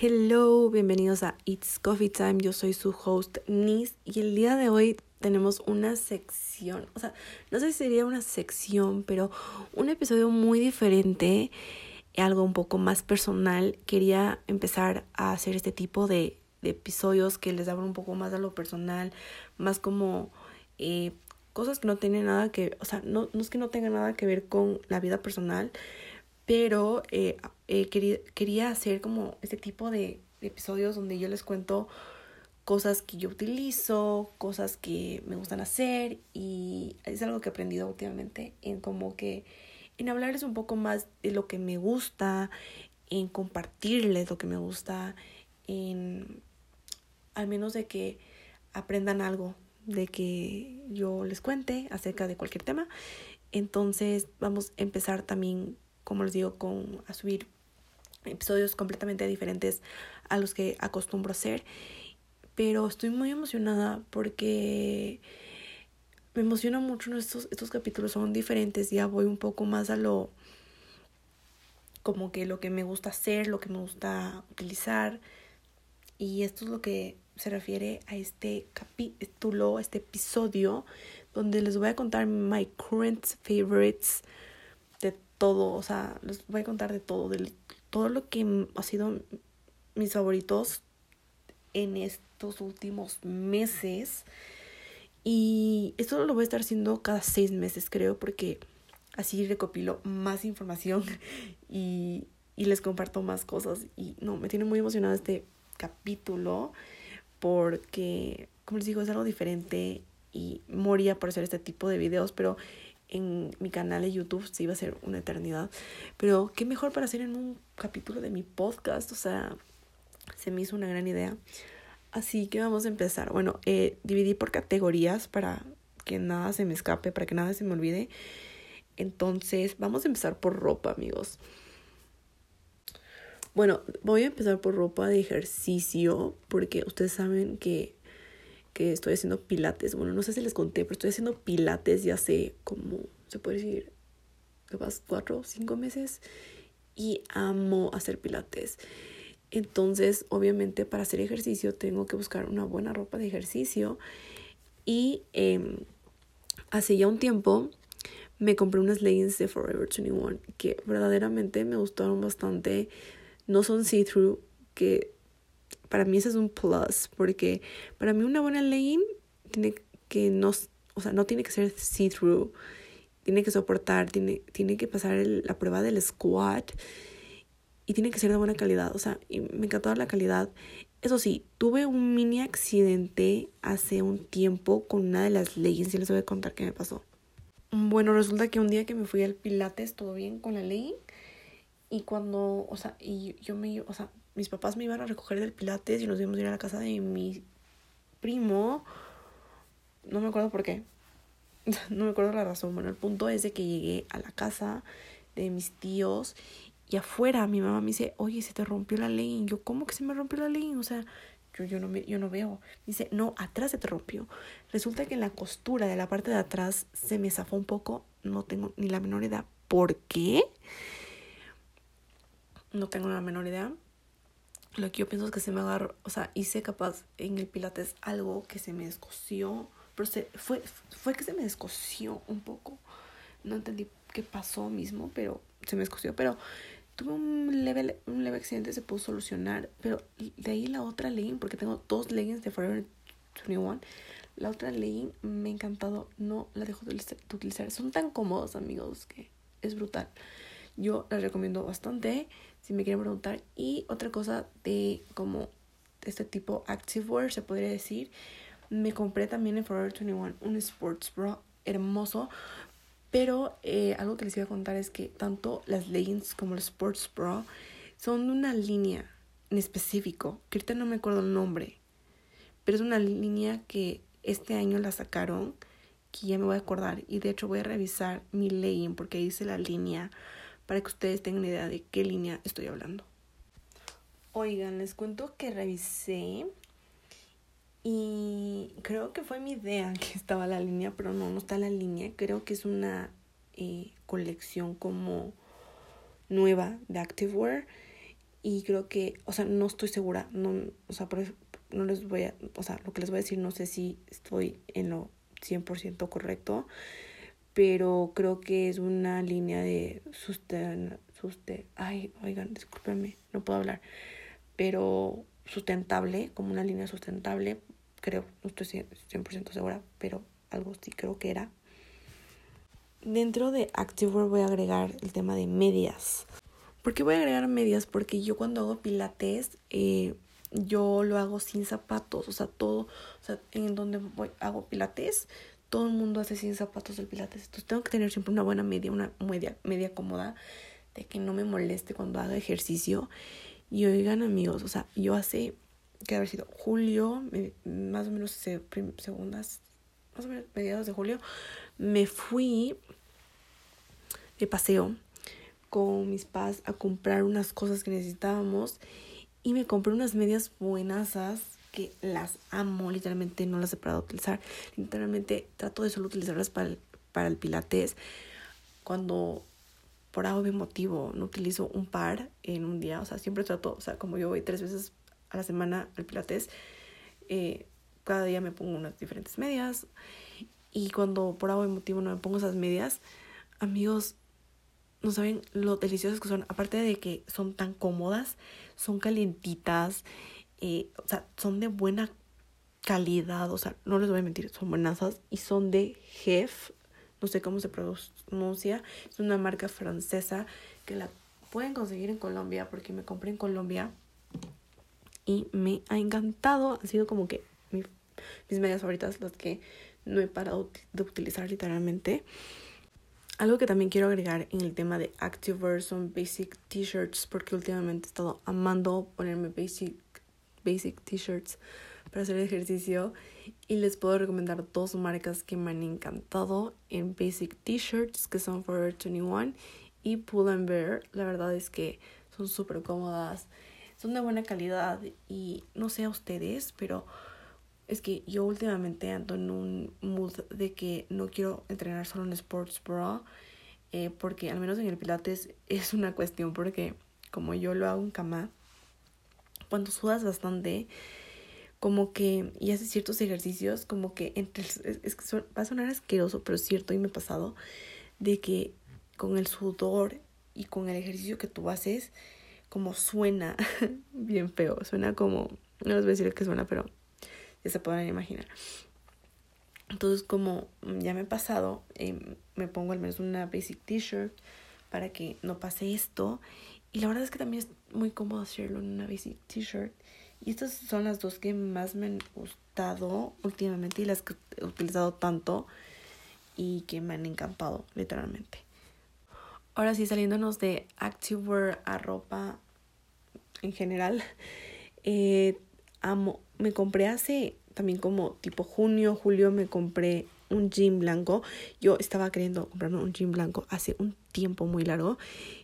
Hello, bienvenidos a It's Coffee Time. Yo soy su host Nis y el día de hoy tenemos una sección, o sea, no sé si sería una sección, pero un episodio muy diferente, algo un poco más personal. Quería empezar a hacer este tipo de, episodios que les abran un poco más a lo personal, más como eh, cosas que no tienen nada que, o sea, no es que no tengan nada que ver con la vida personal, pero eh, eh, quería, quería hacer como este tipo de, episodios donde yo les cuento cosas que yo utilizo, cosas que me gustan hacer y es algo que he aprendido últimamente en como que en hablarles un poco más de lo que me gusta, en compartirles lo que me gusta, en al menos de que aprendan algo, de que yo les cuente acerca de cualquier tema. Entonces vamos a empezar también como les digo, con, a subir episodios completamente diferentes a los que acostumbro hacer. Pero estoy muy emocionada porque me emociona mucho estos, estos capítulos, son diferentes, ya voy un poco más a lo como que lo que me gusta hacer, lo que me gusta utilizar. Y esto es lo que se refiere a este capítulo, este episodio, donde les voy a contar my current favorites todo, o sea, les voy a contar de todo, de todo lo que ha sido mis favoritos en estos últimos meses. Y esto lo voy a estar haciendo cada seis meses, creo, porque así recopilo más información y, y les comparto más cosas. Y no, me tiene muy emocionado este capítulo porque, como les digo, es algo diferente y moría por hacer este tipo de videos, pero en mi canal de YouTube sí iba a ser una eternidad. Pero qué mejor para hacer en un capítulo de mi podcast. O sea, se me hizo una gran idea. Así que vamos a empezar. Bueno, eh, dividí por categorías para que nada se me escape, para que nada se me olvide. Entonces, vamos a empezar por ropa, amigos. Bueno, voy a empezar por ropa de ejercicio porque ustedes saben que estoy haciendo pilates. Bueno, no sé si les conté, pero estoy haciendo pilates ya hace como, se puede decir, capaz cuatro o cinco meses. Y amo hacer pilates. Entonces, obviamente, para hacer ejercicio tengo que buscar una buena ropa de ejercicio. Y eh, hace ya un tiempo me compré unas leggings de Forever 21 que verdaderamente me gustaron bastante. No son see-through, que para mí eso es un plus, porque para mí una buena legging tiene que no, o sea, no tiene que ser see-through, tiene que soportar, tiene, tiene que pasar la prueba del squat y tiene que ser de buena calidad, o sea, y me encantó la calidad. Eso sí, tuve un mini accidente hace un tiempo con una de las leggings y les voy a contar qué me pasó. Bueno, resulta que un día que me fui al Pilates, todo bien con la legging. Y cuando, o sea, y yo me, o sea, mis papás me iban a recoger del Pilates y nos íbamos a ir a la casa de mi primo. No me acuerdo por qué. no me acuerdo la razón. Bueno, el punto es de que llegué a la casa de mis tíos y afuera mi mamá me dice, oye, se te rompió la ley. Yo, ¿cómo que se me rompió la ley? O sea, yo, yo, no, yo no veo. Dice, no, atrás se te rompió. Resulta que en la costura de la parte de atrás se me zafó un poco. No tengo ni la menor idea por qué. No tengo la menor idea lo que yo pienso es que se me agarró, o sea, hice capaz en el pilates algo que se me descosió, pero se, fue, fue que se me descosió un poco. No entendí qué pasó mismo, pero se me descosió, pero tuve un leve, un leve accidente, se pudo solucionar, pero de ahí la otra legging, porque tengo dos leggings de Forever 21, la otra legging me ha encantado, no la dejo de utilizar, son tan cómodos amigos que es brutal. Yo las recomiendo bastante si me quieren preguntar. Y otra cosa de como este tipo activewear, se podría decir. Me compré también en Forever 21 un sports bra hermoso. Pero eh, algo que les iba a contar es que tanto las leggings como los sports bra son de una línea en específico, que ahorita no me acuerdo el nombre, pero es una línea que este año la sacaron, que ya me voy a acordar, y de hecho voy a revisar mi legging porque dice la línea para que ustedes tengan idea de qué línea estoy hablando. Oigan, les cuento que revisé y creo que fue mi idea que estaba la línea, pero no, no está la línea. Creo que es una eh, colección como nueva de Activewear Y creo que, o sea, no estoy segura, no, o sea, no les voy a, o sea, lo que les voy a decir no sé si estoy en lo 100% correcto, pero creo que es una línea de susten, suste, ay, oigan, discúlpenme, no puedo hablar, pero sustentable, como una línea sustentable, creo, no estoy 100% segura, pero algo sí creo que era. Dentro de Activewear voy a agregar el tema de medias. ¿Por qué voy a agregar medias? Porque yo cuando hago pilates, eh, yo lo hago sin zapatos, o sea, todo, o sea, en donde voy, hago pilates, todo el mundo hace sin zapatos el pilates. Entonces tengo que tener siempre una buena media, una media, media cómoda, de que no me moleste cuando haga ejercicio. Y oigan amigos, o sea, yo hace, que haber sido julio, más o menos segundas, más o menos mediados de julio, me fui de paseo con mis padres a comprar unas cosas que necesitábamos y me compré unas medias buenasas que las amo, literalmente no las he parado de utilizar. Literalmente trato de solo utilizarlas para el, para el pilates. Cuando por algún motivo no utilizo un par en un día, o sea, siempre trato, o sea, como yo voy tres veces a la semana al pilates, eh, cada día me pongo unas diferentes medias. Y cuando por algún motivo no me pongo esas medias, amigos, no saben lo deliciosas que son. Aparte de que son tan cómodas, son calientitas, o sea, son de buena calidad, o sea, no les voy a mentir, son buenasas y son de Jef, no sé cómo se pronuncia, es una marca francesa que la pueden conseguir en Colombia porque me compré en Colombia y me ha encantado, ha sido como que mis medias favoritas, las que no he parado de utilizar literalmente. Algo que también quiero agregar en el tema de Activewear son basic t-shirts porque últimamente he estado amando ponerme basic, basic t-shirts para hacer ejercicio y les puedo recomendar dos marcas que me han encantado en basic t-shirts que son Forever 21 y Pull and Bear. La verdad es que son súper cómodas, son de buena calidad y no sé a ustedes, pero es que yo últimamente ando en un mood de que no quiero entrenar solo en sports bra, eh, porque al menos en el pilates es una cuestión, porque como yo lo hago en cama, cuando sudas bastante, como que, y haces ciertos ejercicios, como que entre, es, que va a sonar asqueroso, pero es cierto y me ha pasado, de que con el sudor y con el ejercicio que tú haces, como suena bien feo, suena como, no les voy a decir que suena, pero ya se podrán imaginar. Entonces, como ya me he pasado, em, me pongo al menos una basic t-shirt para que no pase esto. Y la verdad es que también es muy cómodo hacerlo en una basic t-shirt. Y estas son las dos que más me han gustado últimamente y las que he utilizado tanto y que me han encantado, literalmente. Ahora sí, saliéndonos de activewear a ropa en general, eh, amo me compré hace también como tipo junio, julio, me compré un jean blanco. Yo estaba queriendo comprarme un jean blanco hace un tiempo muy largo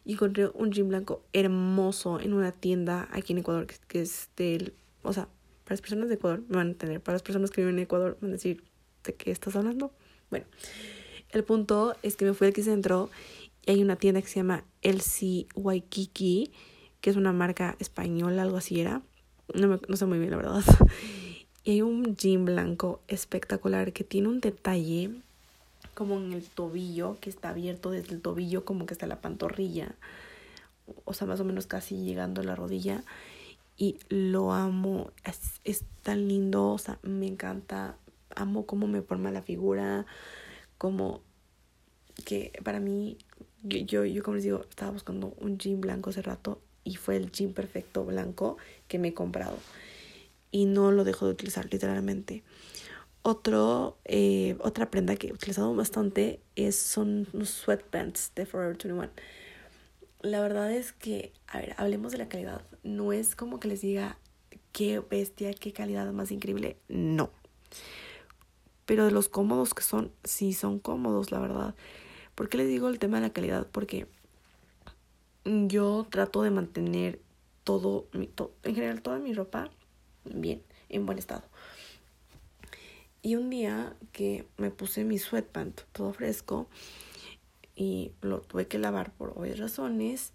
y encontré un jean blanco hermoso en una tienda aquí en Ecuador que, es del, o sea, para las personas de Ecuador me van a entender, para las personas que viven en Ecuador van a decir, ¿de qué estás hablando? Bueno, el punto es que me fui al centro y hay una tienda que se llama LC Waikiki, que es una marca española, algo así era no, me, no sé muy bien la verdad. Y hay un jean blanco espectacular que tiene un detalle como en el tobillo, que está abierto desde el tobillo como que hasta la pantorrilla. O sea, más o menos casi llegando a la rodilla. Y lo amo. Es, es tan lindo. O sea, me encanta. Amo cómo me forma la figura. Como que para mí, yo, yo como les digo, estaba buscando un jean blanco hace rato y fue el jean perfecto blanco que me he comprado y no lo dejo de utilizar literalmente. Otro, eh, otra prenda que he utilizado bastante es, son los sweatpants de Forever 21. La verdad es que, a ver, hablemos de la calidad. No es como que les diga qué bestia, qué calidad más increíble. No. Pero de los cómodos que son, sí son cómodos, la verdad. ¿Por qué les digo el tema de la calidad? Porque yo trato de mantener todo, mi, en general toda mi ropa bien, en buen estado. Y un día que me puse mi sweatpant todo fresco y lo tuve que lavar por obvias razones,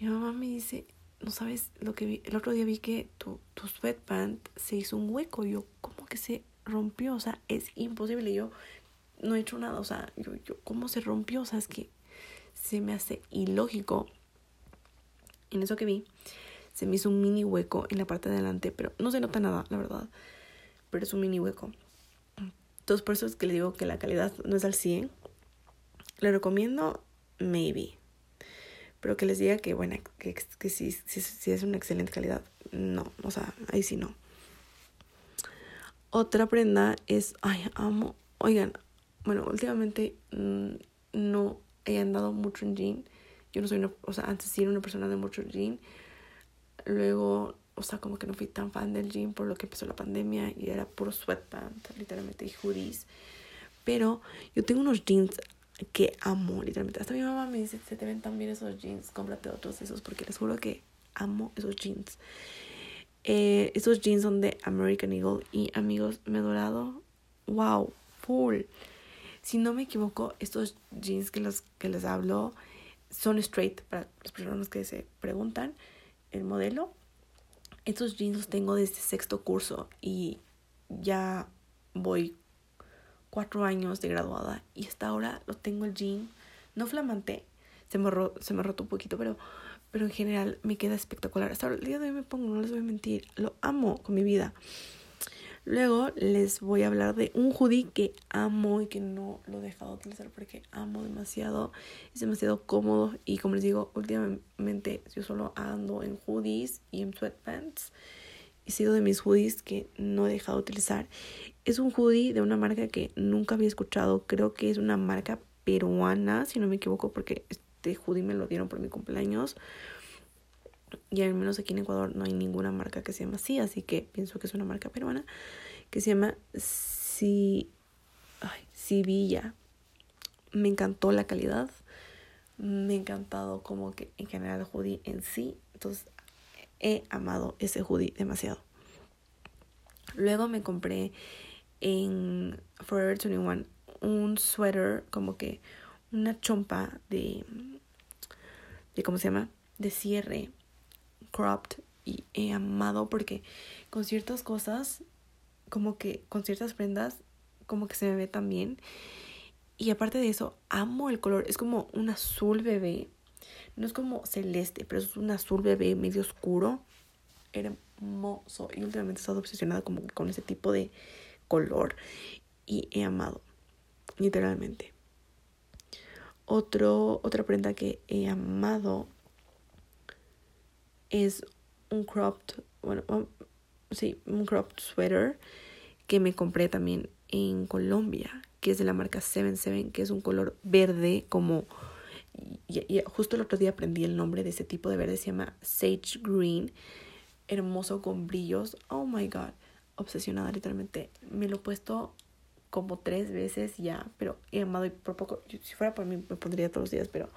mi mamá me dice, no sabes lo que vi. El otro día vi que tu, tu sweatpant se hizo un hueco. Yo, ¿cómo que se rompió? O sea, es imposible. Yo no he hecho nada. O sea, yo, yo, ¿cómo se rompió? O sea, es que se me hace ilógico. En eso que vi, se me hizo un mini hueco en la parte de pero no se nota nada, la verdad. Pero es un mini hueco. Entonces, por eso es que le digo que la calidad no es al 100. Le recomiendo, maybe. Pero que les diga que, bueno, que, que sí, sí, es una excelente calidad. No, o sea, ahí sí no. Otra prenda es, ay, amo. Oigan, bueno, últimamente mm, no he andado mucho en jean. Yo no soy una, o sea, antes sí era una persona de mucho jean. Luego, o sea, como que no fui tan fan del jean por lo que empezó la pandemia y era puro sweatpants, literalmente, y hoodies. Pero yo tengo unos jeans que amo, literalmente. Hasta mi mamá me dice, se te ven tan bien esos jeans, cómprate otros esos, porque les juro que amo esos jeans. Eh, esos jeans son de American Eagle y amigos, me he dorado, wow, full. Si no me equivoco, estos jeans que, los, que les hablo son straight para las personas que se preguntan el modelo. Estos jeans los tengo desde sexto curso y ya voy cuatro años de graduada y hasta ahora lo tengo el jean, no flamante, se me, se me roto un poquito, pero, pero en general me queda espectacular. Hasta el día de hoy me pongo, no les voy a mentir, lo amo con mi vida. Luego les voy a hablar de un hoodie que amo y que no lo he dejado de utilizar porque amo demasiado. Es demasiado cómodo y como les digo, últimamente yo solo ando en hoodies y en sweatpants. Y sigo de mis hoodies que no he dejado de utilizar. Es un hoodie de una marca que nunca había escuchado. Creo que es una marca peruana, si no me equivoco, porque este hoodie me lo dieron por mi cumpleaños. Y al menos aquí en Ecuador no hay ninguna marca que se llama así, así que pienso que es una marca peruana que se llama si, Sivilla. Me encantó la calidad, me ha encantado como que en general el hoodie en sí, entonces he amado ese hoodie demasiado. Luego me compré en Forever 21 un suéter como que una chompa de de cómo se llama de cierre cropped y he amado porque con ciertas cosas, como que con ciertas prendas, como que se me ve tan bien. Y aparte de eso, amo el color. Es como un azul bebé. No es como celeste, pero es un azul bebé medio oscuro. Hermoso. Y últimamente he estado obsesionada como con ese tipo de color. Y he amado. Literalmente. Otro, otra prenda que he amado es un cropped, bueno, um, sí, un cropped sweater que me compré también en Colombia, que es de la marca 77, que es un color verde como... Y, justo el otro día aprendí el nombre de ese tipo de verde, se llama Sage Green, hermoso con brillos. Oh my god, obsesionada literalmente. Me lo he puesto como tres veces ya, pero he amado y por poco, si fuera por mí me pondría todos los días, pero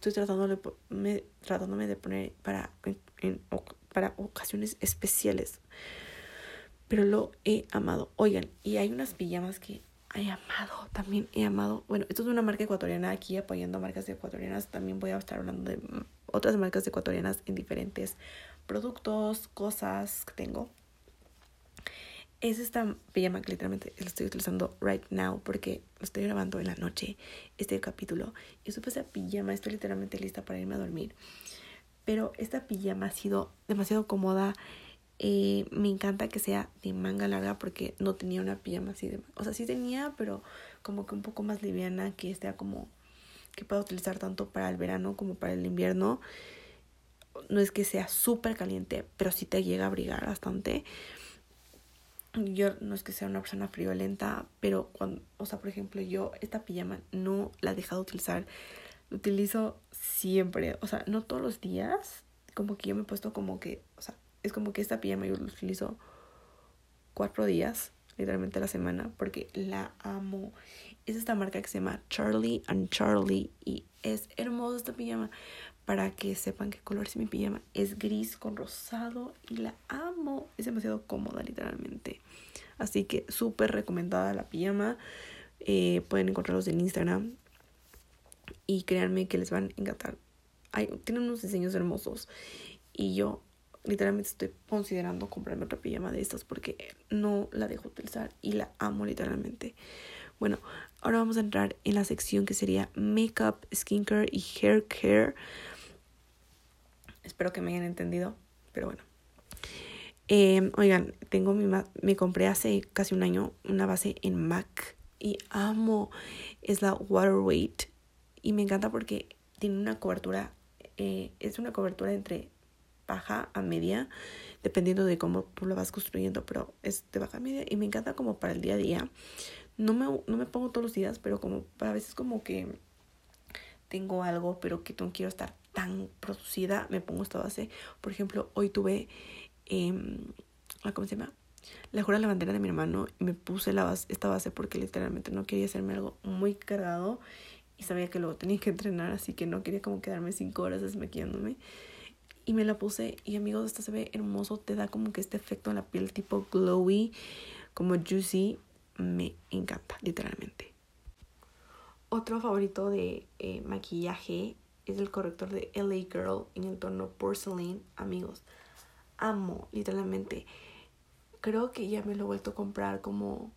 estoy tratándome, me, tratándome de poner para, en, para ocasiones especiales. Pero lo he amado. Oigan, y hay unas pijamas que he amado, también he amado. Bueno, esto es una marca ecuatoriana aquí apoyando marcas ecuatorianas. También voy a estar hablando de otras marcas ecuatorianas en diferentes productos, cosas que tengo es esta pijama que literalmente la estoy utilizando right now porque lo estoy grabando en la noche, este capítulo. Y supe esa pijama, estoy literalmente lista para irme a dormir. Pero esta pijama ha sido demasiado cómoda. Eh, me encanta que sea de manga larga porque no tenía una pijama así de... O sea, sí tenía, pero como que un poco más liviana, que sea como... que pueda utilizar tanto para el verano como para el invierno. No es que sea súper caliente, pero sí te llega a abrigar bastante yo no es que sea una persona friolenta, pero cuando, o sea, por ejemplo, yo esta pijama no la he dejado de utilizar, la utilizo siempre, o sea, no todos los días, como que yo me he puesto como que, o sea, es como que esta pijama yo la utilizo cuatro días, literalmente a la semana, porque la amo. Es esta marca que se llama Charlie and Charlie y es hermosa esta pijama para que sepan qué color es mi pijama. Es gris con rosado y la amo. Es demasiado cómoda literalmente. Así que súper recomendada la pijama. Eh, pueden encontrarlos en Instagram. Y créanme que les van a encantar. Hay, tienen unos diseños hermosos. Y yo literalmente estoy considerando comprarme otra pijama de estas porque no la dejo utilizar y la amo literalmente. Bueno, ahora vamos a entrar en la sección que sería makeup, skincare y hair care. Espero que me hayan entendido, pero bueno. Eh, oigan, tengo mi me compré hace casi un año una base en MAC y amo. Es la Water Weight y me encanta porque tiene una cobertura, eh, es una cobertura entre baja a media, dependiendo de cómo tú lo vas construyendo, pero es de baja a media y me encanta como para el día a día. No me, no me pongo todos los días, pero como a veces como que tengo algo, pero que no quiero estar tan producida, me pongo esta base. Por ejemplo, hoy tuve, eh, ¿cómo se llama? La jura la bandera de mi hermano y me puse la base, esta base porque literalmente no quería hacerme algo muy cargado y sabía que luego tenía que entrenar, así que no quería como quedarme cinco horas desmaquillándome. Y me la puse y amigos, esta se ve hermoso, te da como que este efecto en la piel tipo glowy, como juicy, me encanta, literalmente. Otro favorito de eh, maquillaje es el corrector de LA Girl en el tono Porcelain, amigos. Amo, literalmente. Creo que ya me lo he vuelto a comprar como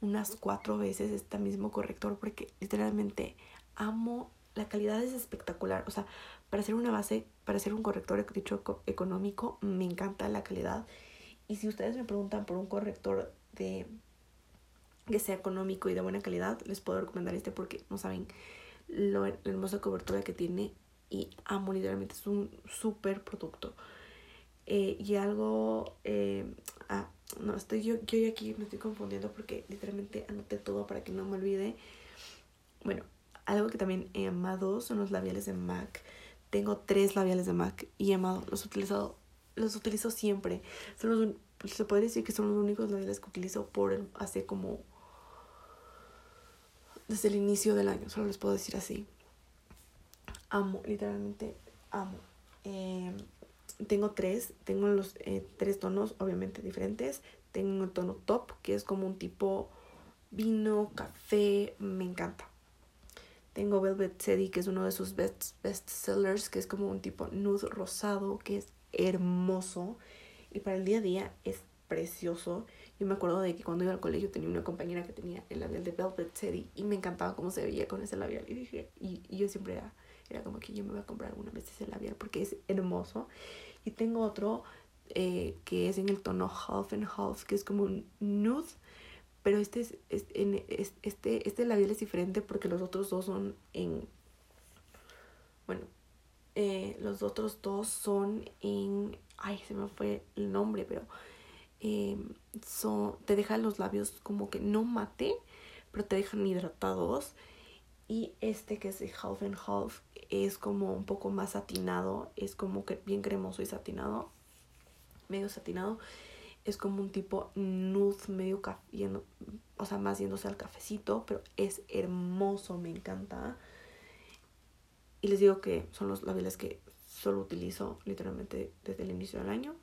unas cuatro veces este mismo corrector porque literalmente amo la calidad es espectacular o sea para hacer una base, para hacer un corrector dicho económico, me encanta la calidad. Y si ustedes me preguntan por un corrector de que sea económico y de buena calidad, les puedo recomendar este porque no saben lo hermosa cobertura que tiene y amo literalmente, es un súper producto. Eh, y algo, eh, ah, no, estoy yo, yo aquí me estoy confundiendo porque literalmente anoté todo para que no me olvide. Bueno, algo que también he amado son los labiales de MAC. Tengo tres labiales de MAC y he amado, los he utilizado, los utilizo siempre. Son los, se puede decir que son los únicos labiales que utilizo por hace como desde el inicio del año, solo les puedo decir así. Amo, literalmente amo. Em, tengo tres, tengo los eh, tres tonos obviamente diferentes. Tengo el tono top, que es como un tipo vino, café, me encanta. Tengo Velvet Teddy, que es uno de sus best, best sellers, que es como un tipo nude rosado, que es hermoso. Y para el día a día es precioso. Yo me acuerdo de que cuando iba al colegio tenía una compañera que tenía el labial de Velvet Teddy y me encantaba cómo se veía con ese labial. Y dije, y, yo siempre era, como que yo me voy a comprar alguna vez ese labial porque es hermoso. Y tengo otro eh, que es en el tono half and half, que es como un nude pero este, es, este, este labial es diferente porque los otros dos son en... Bueno, eh, los otros dos son en... Ay, se me fue el nombre, pero... Son, te dejan los labios como que no mate, pero te dejan hidratados. Y este que es de Half and Half es como un poco más satinado, es como que bien cremoso y satinado, medio satinado es como un tipo nude medio café, o sea, más yéndose al cafecito, pero es hermoso, me encanta. Y les digo que son los labiales que solo utilizo literalmente desde el inicio del año.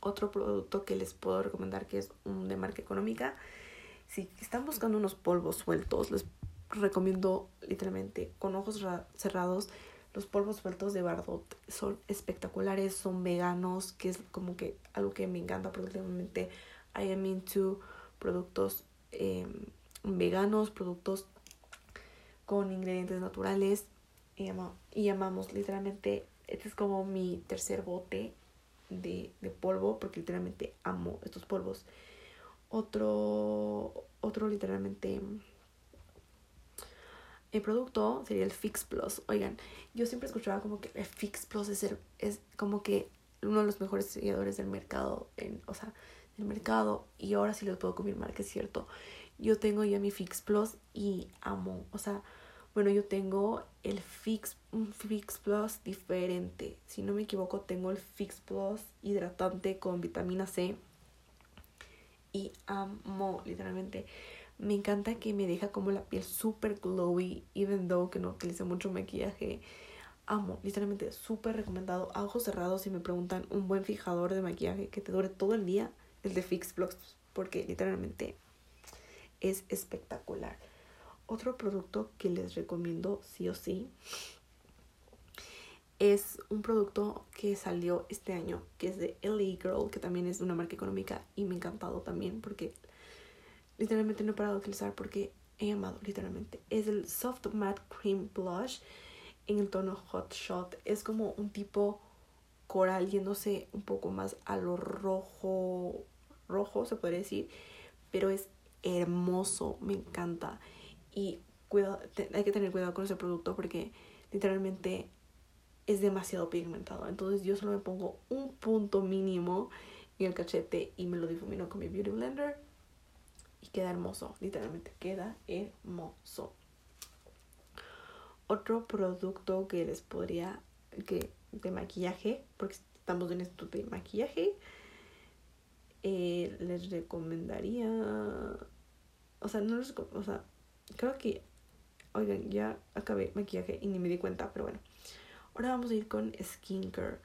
Otro producto que les puedo recomendar que es un de marca económica. Si están buscando unos polvos sueltos, les recomiendo literalmente con ojos cerrados los polvos sueltos de Bardot son espectaculares, son veganos, que es como que algo que me encanta porque últimamente I am into productos em, veganos, productos con ingredientes naturales y, y amamos literalmente, este es como mi tercer bote de, de polvo porque literalmente amo estos polvos. Otro, otro literalmente el producto sería el Fix Plus. Oigan, yo siempre escuchaba como que el Fix Plus es, es como que uno de los mejores seguidores del mercado, en, o sea, del mercado. Y ahora sí les puedo confirmar que es cierto. Yo tengo ya mi Fix Plus y amo. O sea, bueno, yo tengo el Fix, Fix Plus diferente. Si no me equivoco, tengo el Fix Plus hidratante con vitamina C. Y amo, literalmente. Me encanta que me deja como la piel súper glowy, even though que no utilice mucho maquillaje. Amo, literalmente súper recomendado. A ojos cerrados, si me preguntan, un buen fijador de maquillaje que te dure todo el día, el de Fix Plus, porque literalmente es espectacular. Otro producto que les recomiendo sí o sí es un producto que salió este año, que es de LA Girl, que también es una marca económica y me ha encantado también porque literalmente no he parado de utilizar porque he amado literalmente. Es el Soft Matte Cream Blush en el tono Hot Shot. Es como un tipo coral yéndose un poco más a lo rojo, rojo se podría decir, pero es hermoso, me encanta. Y cuidado, hay que tener cuidado con ese producto porque literalmente es demasiado pigmentado. Entonces yo solo me pongo un punto mínimo en el cachete y me lo difumino con mi Beauty Blender. Y queda hermoso, literalmente queda hermoso. Otro producto que les podría, que de maquillaje, porque estamos en esto de maquillaje, eh, les recomendaría, o sea, no les, o sea, creo que, oigan, ya acabé maquillaje y ni me di cuenta, pero bueno. Ahora vamos a ir con skincare.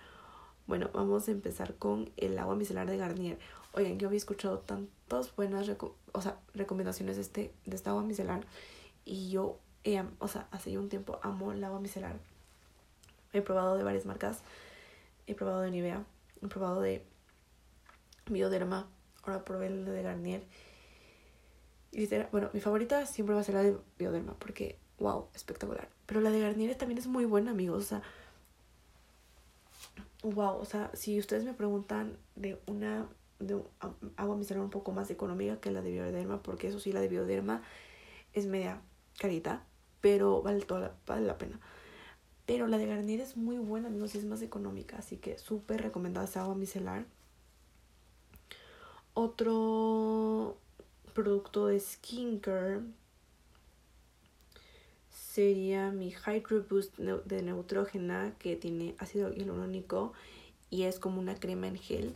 Bueno, vamos a empezar con el agua micelar de Garnier. Oigan, yo había escuchado tantas buenas o sea, recomendaciones de, este, de esta agua micelar y yo, o sea, hace ya un tiempo amo el agua micelar. He probado de varias marcas. He probado de Nivea. He probado de Bioderma. Ahora probé el de Garnier. Y bueno, mi favorita siempre va a ser la de Bioderma porque, wow, espectacular. Pero la de Garnier también es muy buena, amigos. O sea, wow, o sea, si ustedes me preguntan de una de agua micelar un poco más económica que la de Bioderma, porque eso sí, la de Bioderma es media carita, pero vale toda la, vale la pena. Pero la de Garnier es muy buena, amigos, y es más económica, así que súper recomendada esa agua micelar. Otro producto de skincare sería mi Hydro Boost de Neutrógena que tiene ácido hialurónico y es como una crema en gel.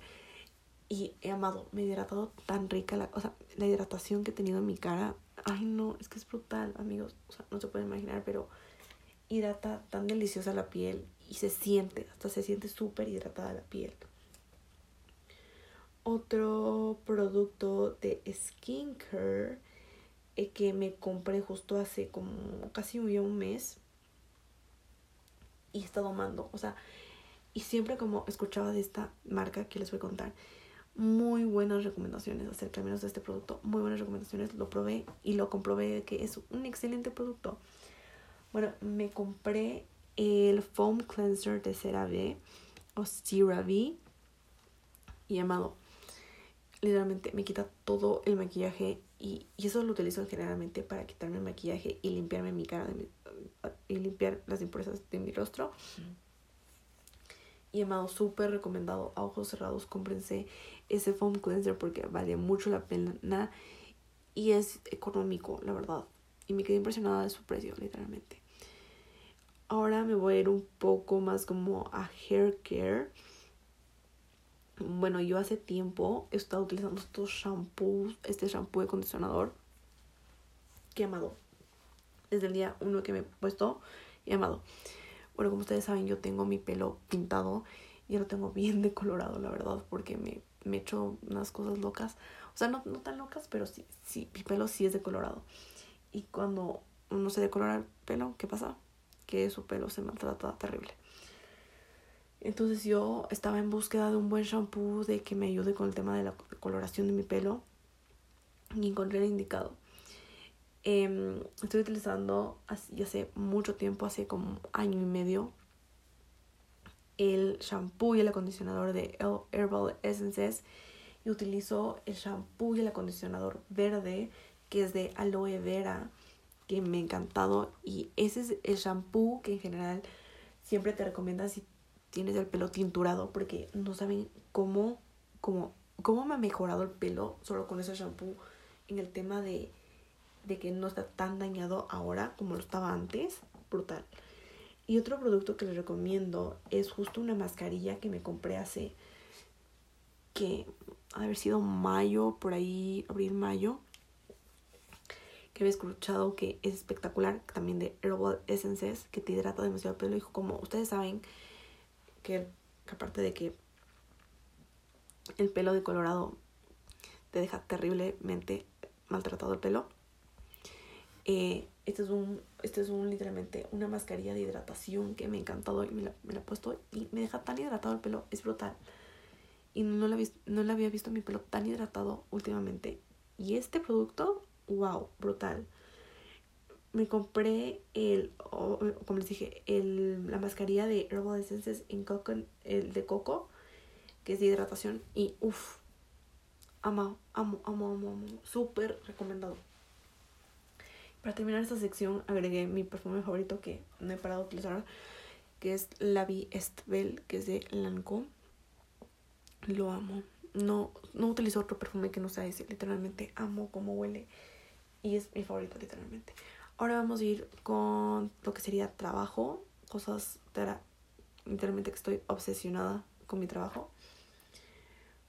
Y he amado, me he hidratado tan rica, la, o sea, la hidratación que he tenido en mi cara. Ay, no, es que es brutal, amigos. O sea, no se pueden imaginar, pero hidrata tan deliciosa la piel y se siente, hasta se siente súper hidratada la piel. Otro producto de skincare eh, que me compré justo hace como casi un mes y he estado amando, o sea, y siempre como escuchaba de esta marca que les voy a contar, muy buenas recomendaciones acerca menos de este producto, muy buenas recomendaciones, lo probé y lo comprobé que es un excelente producto. Bueno, me compré el foam cleanser de CeraVe o CeraVe y amado literalmente me quita todo el maquillaje y, eso lo utilizo generalmente para quitarme el maquillaje y limpiarme mi cara de y limpiar las impurezas de mi rostro. Y amado, súper recomendado a ojos cerrados, cómprense ese foam cleanser porque vale mucho la pena y es económico, la verdad. Y me quedé impresionada de su precio, literalmente. Ahora me voy a ir un poco más como a hair care bueno, yo hace tiempo he estado utilizando estos shampoos, este shampoo de acondicionador que amado. Desde el día uno que me he puesto, he amado. Bueno, como ustedes saben, yo tengo mi pelo pintado y lo tengo bien decolorado, la verdad, porque me, me he hecho unas cosas locas. O sea, no, no tan locas, pero sí, sí, mi pelo sí es decolorado. Y cuando uno se decolora el pelo, ¿qué pasa? Que su pelo se maltrata terrible. Entonces yo estaba en búsqueda de un buen shampoo de que me ayude con el tema de la coloración de mi pelo y encontré el indicado. Em, estoy utilizando ya hace mucho tiempo, hace como año y medio, el shampoo y el acondicionador de Herbal Essences y utilizo el shampoo y el acondicionador verde que es de aloe vera que me ha encantado y ese es el shampoo que en general siempre te recomienda si tienes el pelo tinturado porque no saben cómo, cómo, cómo me ha mejorado el pelo solo con ese shampoo en el tema de, de que no está tan dañado ahora como lo estaba antes. Brutal. Y otro producto que les recomiendo es justo una mascarilla que me compré hace que ha haber sido mayo, por ahí, abril, mayo. Que había escuchado que es espectacular, también de Herbal Essences, que te hidrata demasiado el pelo. Y como ustedes saben, que, aparte de que el pelo de colorado te deja terriblemente maltratado el pelo, Eh, este es un, este es un literalmente una mascarilla de hidratación que me ha encantado y me la, he puesto y me deja tan hidratado el pelo, es brutal. Y no la, no la había visto mi pelo tan hidratado últimamente. Y este producto, wow, brutal. Me compré el, como les dije, el, la mascarilla de Herbal Essences en coco, el de coco, que es de hidratación. Y uff, amo, amo, amo, amo, amo. Súper recomendado. Para terminar esta sección agregué mi perfume favorito que no he parado de utilizar, que es La Vie Estbel, que es de Lancôme. Lo amo. No, no utilizo otro perfume que no sea ese. Literalmente amo cómo huele. Y es mi favorito, literalmente. Ahora vamos a ir con lo que sería trabajo. Cosas, literalmente que estoy obsesionada con mi trabajo.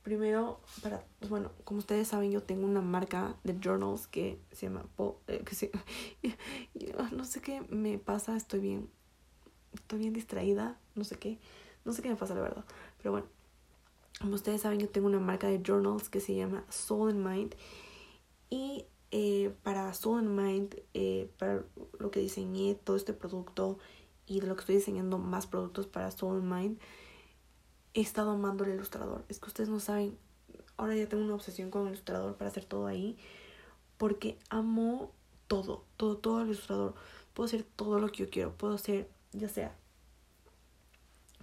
Primero, para, bueno, como ustedes saben, yo tengo una marca de journals que se llama, eh, que no sé qué me pasa, estoy bien, estoy bien distraída, no sé qué, no sé qué me pasa la verdad, pero bueno, como ustedes saben, yo tengo una marca de journals que se llama Soul and Mind y eh, para Soul Mind, eh, para lo que diseñé todo este producto y de lo que estoy diseñando más productos para Soul Mind, he estado amando el ilustrador. Es que ustedes no saben, ahora ya tengo una obsesión con el ilustrador para hacer todo ahí, porque amo todo, todo, todo el ilustrador. Puedo hacer todo lo que yo quiero, puedo hacer, ya sea,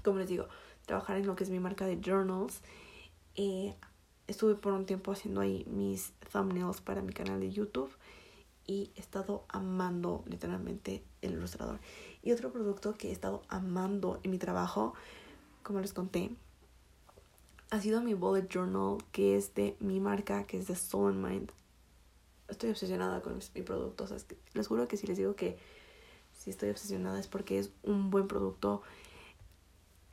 como les digo, trabajar en lo que es mi marca de journals. Eh, estuve por un tiempo haciendo ahí mis thumbnails para mi canal de YouTube y he estado amando literalmente el ilustrador. Y otro producto que he estado amando en mi trabajo como les conté, ha sido mi bullet journal, que es de mi marca, que es de Soul Mind. Estoy obsesionada con mi producto. O sea, les juro que si les digo que si estoy obsesionada es porque es un buen producto.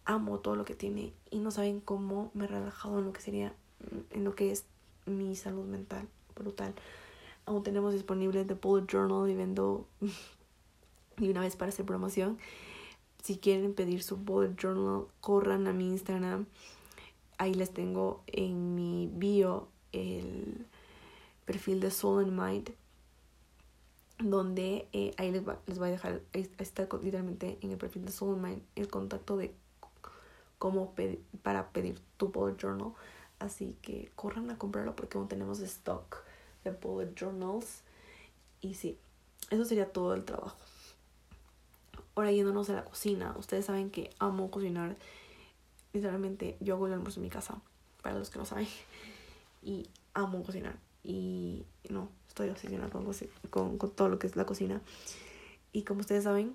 Amo todo lo que tiene y no saben cómo me he relajado en lo que sería, en lo que es mi salud mental. Brutal. Aún tenemos disponible The Bullet Journal y vendo y una vez para hacer promoción. Si quieren pedir su bullet journal, corran a mi Instagram. Ahí les tengo en mi bio el perfil de Soul and Mind. Donde eh, ahí les, les voy a dejar, está literalmente en el perfil de Soul and Mind el contacto de cómo pedir, para pedir tu bullet journal. Así que corran a comprarlo porque aún tenemos stock de bullet journals. Y sí, eso sería todo el trabajo. Ahora yéndonos a la cocina. Ustedes saben que amo cocinar. Literalmente yo hago el almuerzo en mi casa. Para los que no saben. Y amo cocinar. Y no, estoy obsesionada con, con, con todo lo que es la cocina. Y como ustedes saben,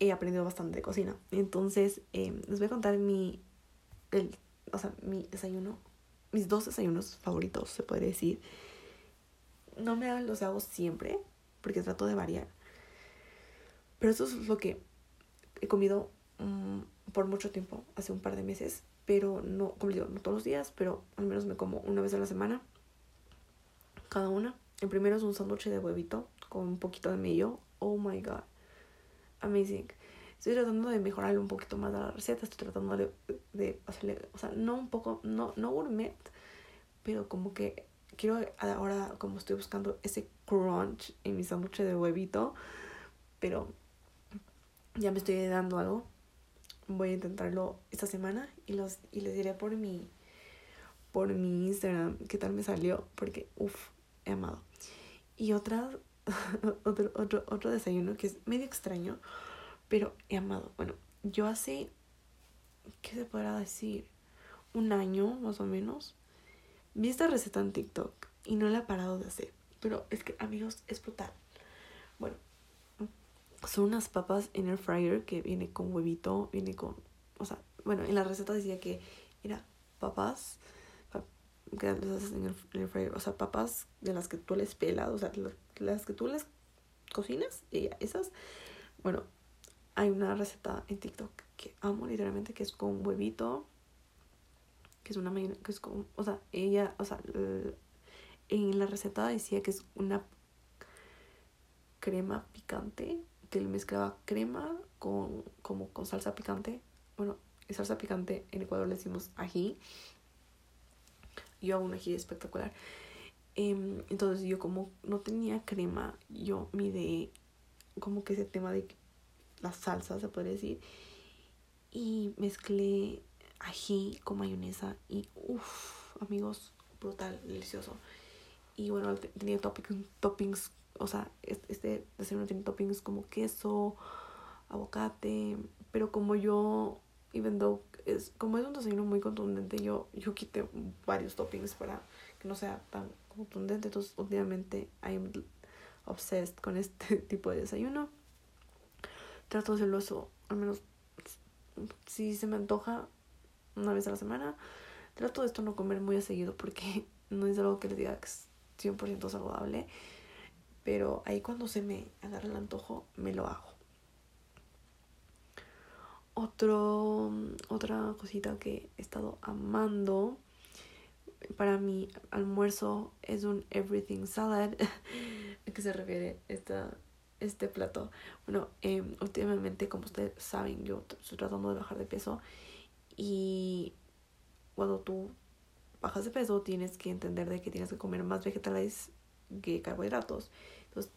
he aprendido bastante de cocina. Entonces, eh, les voy a contar mi, el, o sea, mi desayuno, mis dos desayunos favoritos, se puede decir. No me los hago siempre, porque trato de variar. Pero eso es lo que he comido mm, por mucho tiempo, hace un par de meses. Pero no, como digo, no todos los días, pero al menos me como una vez a la semana. Cada una. El primero es un sándwich de huevito con un poquito de mello. Oh my god. Amazing. Estoy tratando de mejorar un poquito más la receta. Estoy tratando de, de hacerle, o sea, no un poco, no, no gourmet, pero como que quiero ahora, como estoy buscando ese crunch en mi sándwich de huevito, pero ya me estoy dando algo. Voy a intentarlo esta semana y, los, y les diré por mi, por mi Instagram qué tal me salió, porque uff, he amado. Y otra, otro, otro, otro desayuno que es medio extraño, pero he amado. Bueno, yo hace, ¿qué se podrá decir? Un año más o menos. Vi esta receta en TikTok y no la he parado de hacer. Pero es que, amigos, es brutal. Bueno, son unas papas en el fryer que viene con huevito, viene con, o sea, bueno, en la receta decía que era papas que las haces en el, fryer, o sea, papas de las que tú les pelas, o sea, las que tú les cocinas, y esas, bueno, hay una receta en TikTok que amo literalmente, que es con huevito, que es una que es con, o sea, ella, o sea, en la receta decía que es una crema picante que le mezclaba crema con, como con salsa picante. Bueno, salsa picante en Ecuador le decimos ají. Yo hago un ají espectacular. Em, entonces yo como no tenía crema, yo de como que ese tema de la salsa, se puede decir. Y mezclé ají con mayonesa y uff, amigos, brutal, delicioso. Y bueno, tenía toppings, toppings o sea, este desayuno tiene toppings como queso, aguacate, pero como yo, even though es, como es un desayuno muy contundente, yo, yo quité varios toppings para que no sea tan contundente, entonces últimamente I'm obsessed con este tipo de desayuno. Trato de hacerlo eso, al menos si se me antoja una vez a la semana. Trato de esto no comer muy a seguido porque no es algo que les diga que es 100% saludable. Pero ahí cuando se me agarra el antojo, me lo hago. Otro, otra cosita que he estado amando para mi almuerzo es un everything salad. ¿A qué se refiere esta, este plato? Bueno, em, últimamente, como ustedes saben, yo estoy tratando de bajar de peso y cuando tú bajas de peso tienes que entender de que tienes que comer más vegetales que carbohidratos. Entonces,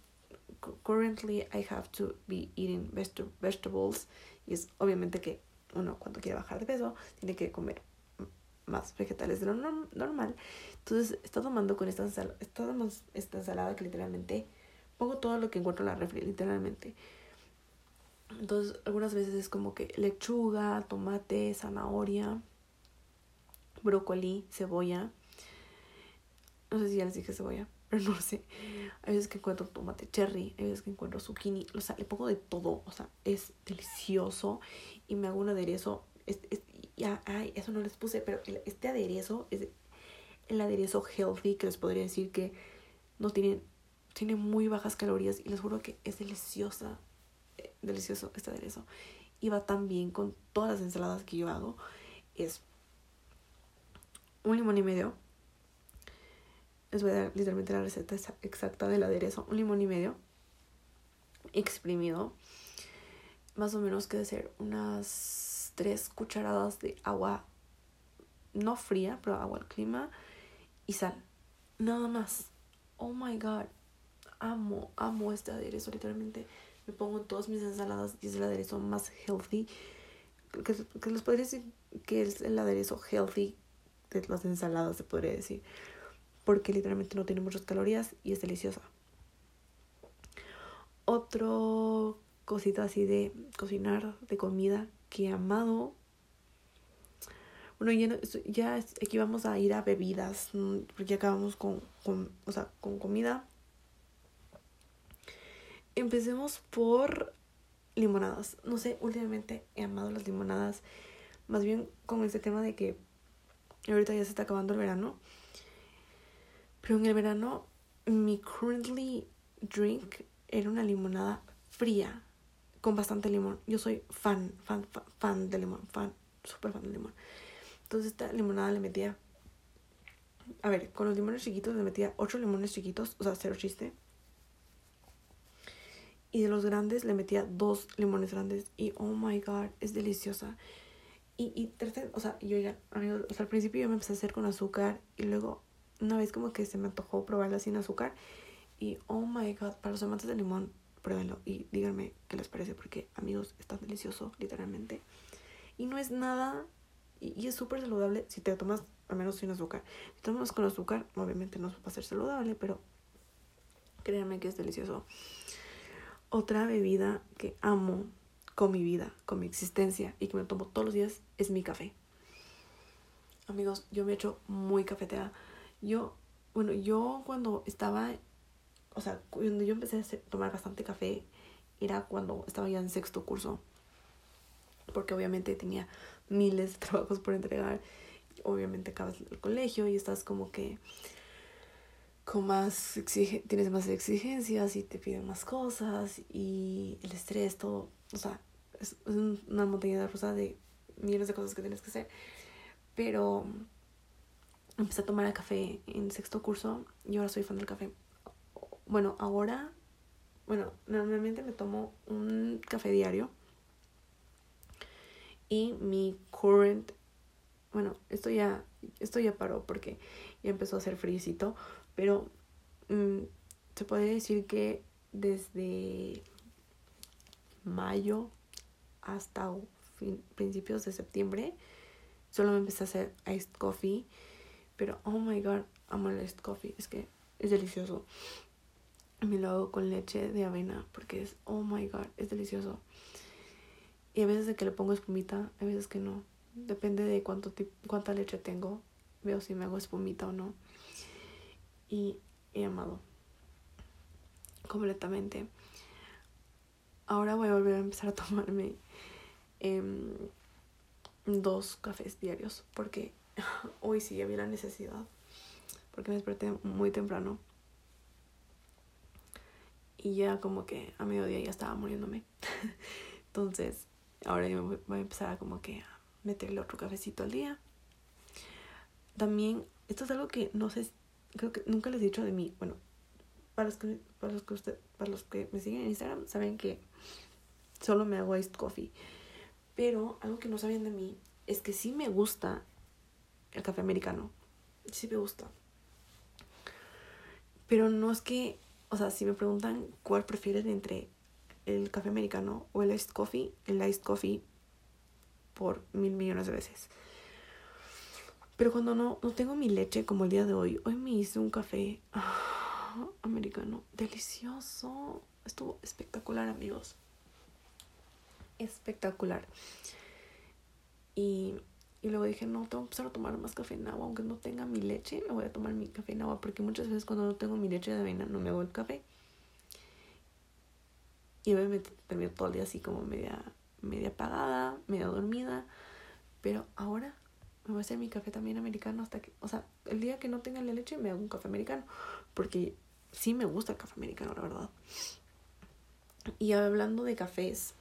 currently I have to be eating vegetables y es obviamente que uno cuando quiere bajar de peso tiene que comer más vegetales de lo normal. Entonces, está tomando con esta ensalada, esta ensalada que literalmente pongo todo lo que encuentro en la refri, literalmente. Entonces, algunas veces es como que lechuga, tomate, zanahoria, brócoli, cebolla. No sé si ya les dije cebolla, pero no sé. Hay veces que encuentro tomate cherry, hay veces que encuentro zucchini. O sea, le pongo de todo. O sea, es delicioso. Y me hago un aderezo. Es, ya, ay, eso no les puse, pero este aderezo es el aderezo healthy que les podría decir que no tiene, tiene muy bajas calorías. Y les juro que es deliciosa. Eh, delicioso este aderezo. Y va tan bien con todas las ensaladas que yo hago. Es un limón y medio les voy a dar literalmente la receta exacta del aderezo. Un limón y medio exprimido. Más o menos que de ser unas tres cucharadas de agua no fría, pero agua al clima y sal. Nada más. Oh my god. Amo, amo este aderezo. Literalmente me pongo en todas mis ensaladas y es el aderezo más healthy. Que, que les podría decir que es el aderezo healthy de las ensaladas, se podría decir porque literalmente no tiene muchas calorías y es deliciosa. Otro cosita así de cocinar, de comida que he amado. Bueno, ya, ya aquí vamos a ir a bebidas, porque acabamos con, con, o sea, con comida. Empecemos por limonadas. No sé, últimamente he amado las limonadas. Más bien con este tema de que ahorita ya se está acabando el verano. Pero en el verano, mi currently drink era una limonada fría con bastante limón. Yo soy fan, fan, fan, fan de limón, fan, súper fan de limón. Entonces esta limonada le metía, a ver, con los limones chiquitos le metía ocho limones chiquitos, o sea, cero chiste. Y de los grandes le metía dos limones grandes y oh my god, es deliciosa. Y, y tercero, o sea, yo ya, amigos, o sea, al principio yo me empecé a hacer con azúcar y luego una vez como que se me antojó probarla sin azúcar y oh my god, para los amantes de limón, pruébenlo y díganme qué les parece porque amigos, está delicioso literalmente. Y no es nada y, es súper saludable si te tomas al menos sin azúcar. Si tomas con azúcar, obviamente no va a ser saludable, pero créanme que es delicioso. Otra bebida que amo con mi vida, con mi existencia y que me tomo todos los días es mi café. Amigos, yo me he hecho muy cafetea yo, bueno, yo cuando estaba, o sea, cuando yo empecé a tomar bastante café, era cuando estaba ya en sexto curso. Porque obviamente tenía miles de trabajos por entregar. Obviamente acabas el colegio y estás como que con más exige tienes más exigencias y te piden más cosas y el estrés, todo, o sea, es, una montaña de rosa de millones de cosas que tienes que hacer. Pero empecé a tomar el café en sexto curso y ahora soy fan del café. Bueno, ahora, bueno, normalmente me tomo un café diario y mi current, bueno, esto ya, esto ya paró porque ya empezó a hacer frío, pero mm, se puede decir que desde mayo hasta principios de septiembre solo me empecé a hacer iced coffee, pero oh my god, amo el iced coffee, es que es delicioso. Me lo hago con leche de avena porque es, oh my god, es delicioso. Y a veces de que le pongo espumita, a veces que no. Depende de cuánto cuánta leche tengo. Veo si me hago espumita o no. Y he amado. Completamente. Ahora voy a volver a empezar a tomarme em, dos cafés diarios. Porque hoy sí había la necesidad. Porque me desperté muy temprano. Y ya como que a mediodía ya estaba muriéndome. Entonces, ahora yo voy a empezar a como que a meterle otro cafecito al día. También, esto es algo que no sé, creo que nunca les he dicho de mí. Bueno, para los que, para los que, usted, para los que me siguen en Instagram, saben que solo me hago iced coffee. Pero algo que no sabían de mí es que sí me gusta el café americano. Sí me gusta. Pero no es que, o sea, si me preguntan cuál prefieren entre el café americano o el iced coffee, el iced coffee por mil millones de veces. Pero cuando no, no tengo mi leche como el día de hoy, hoy me hice un café ah, americano delicioso. Estuvo espectacular, amigos. Espectacular. Y, y luego dije, no, tengo que empezar a tomar más café en agua. Aunque no tenga mi leche, me voy a tomar mi café en agua. Porque muchas veces cuando no tengo mi leche de avena, no me hago el café. Y obviamente termino todo el día así como media, media apagada, media dormida. Pero ahora me voy a hacer mi café también americano hasta que, o sea, el día que no tenga la leche me hago un café americano. Porque sí me gusta el café americano, la verdad. Y hablando de cafés,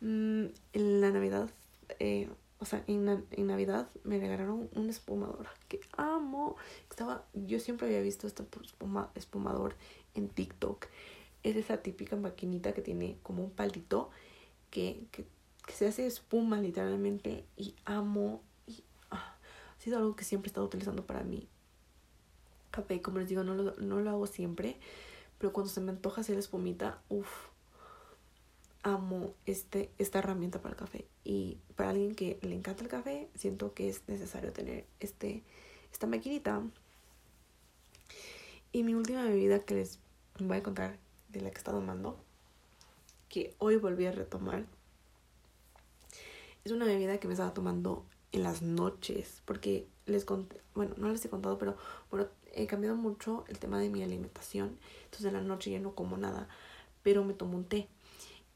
mm, en la Navidad, eh, o sea, en, en, Navidad me regalaron un espumador que amo. Estaba, yo siempre había visto este espuma, espumador en TikTok es esa típica maquinita que tiene como un palito que, que, se hace espuma literalmente y amo ha sido algo que siempre he estado utilizando para mí café como les digo no lo, no lo hago siempre pero cuando se me antoja hacer espumita uff amo este, esta herramienta para el café y para alguien que le encanta el café siento que es necesario tener este esta maquinita y mi última bebida que les voy a contar de la que está tomando, que hoy volví a retomar. Es una bebida que me estaba tomando en las noches, porque les conté, bueno, no les he contado, pero bueno, he cambiado mucho el tema de mi alimentación, entonces en la noche ya no como nada, pero me tomo un té.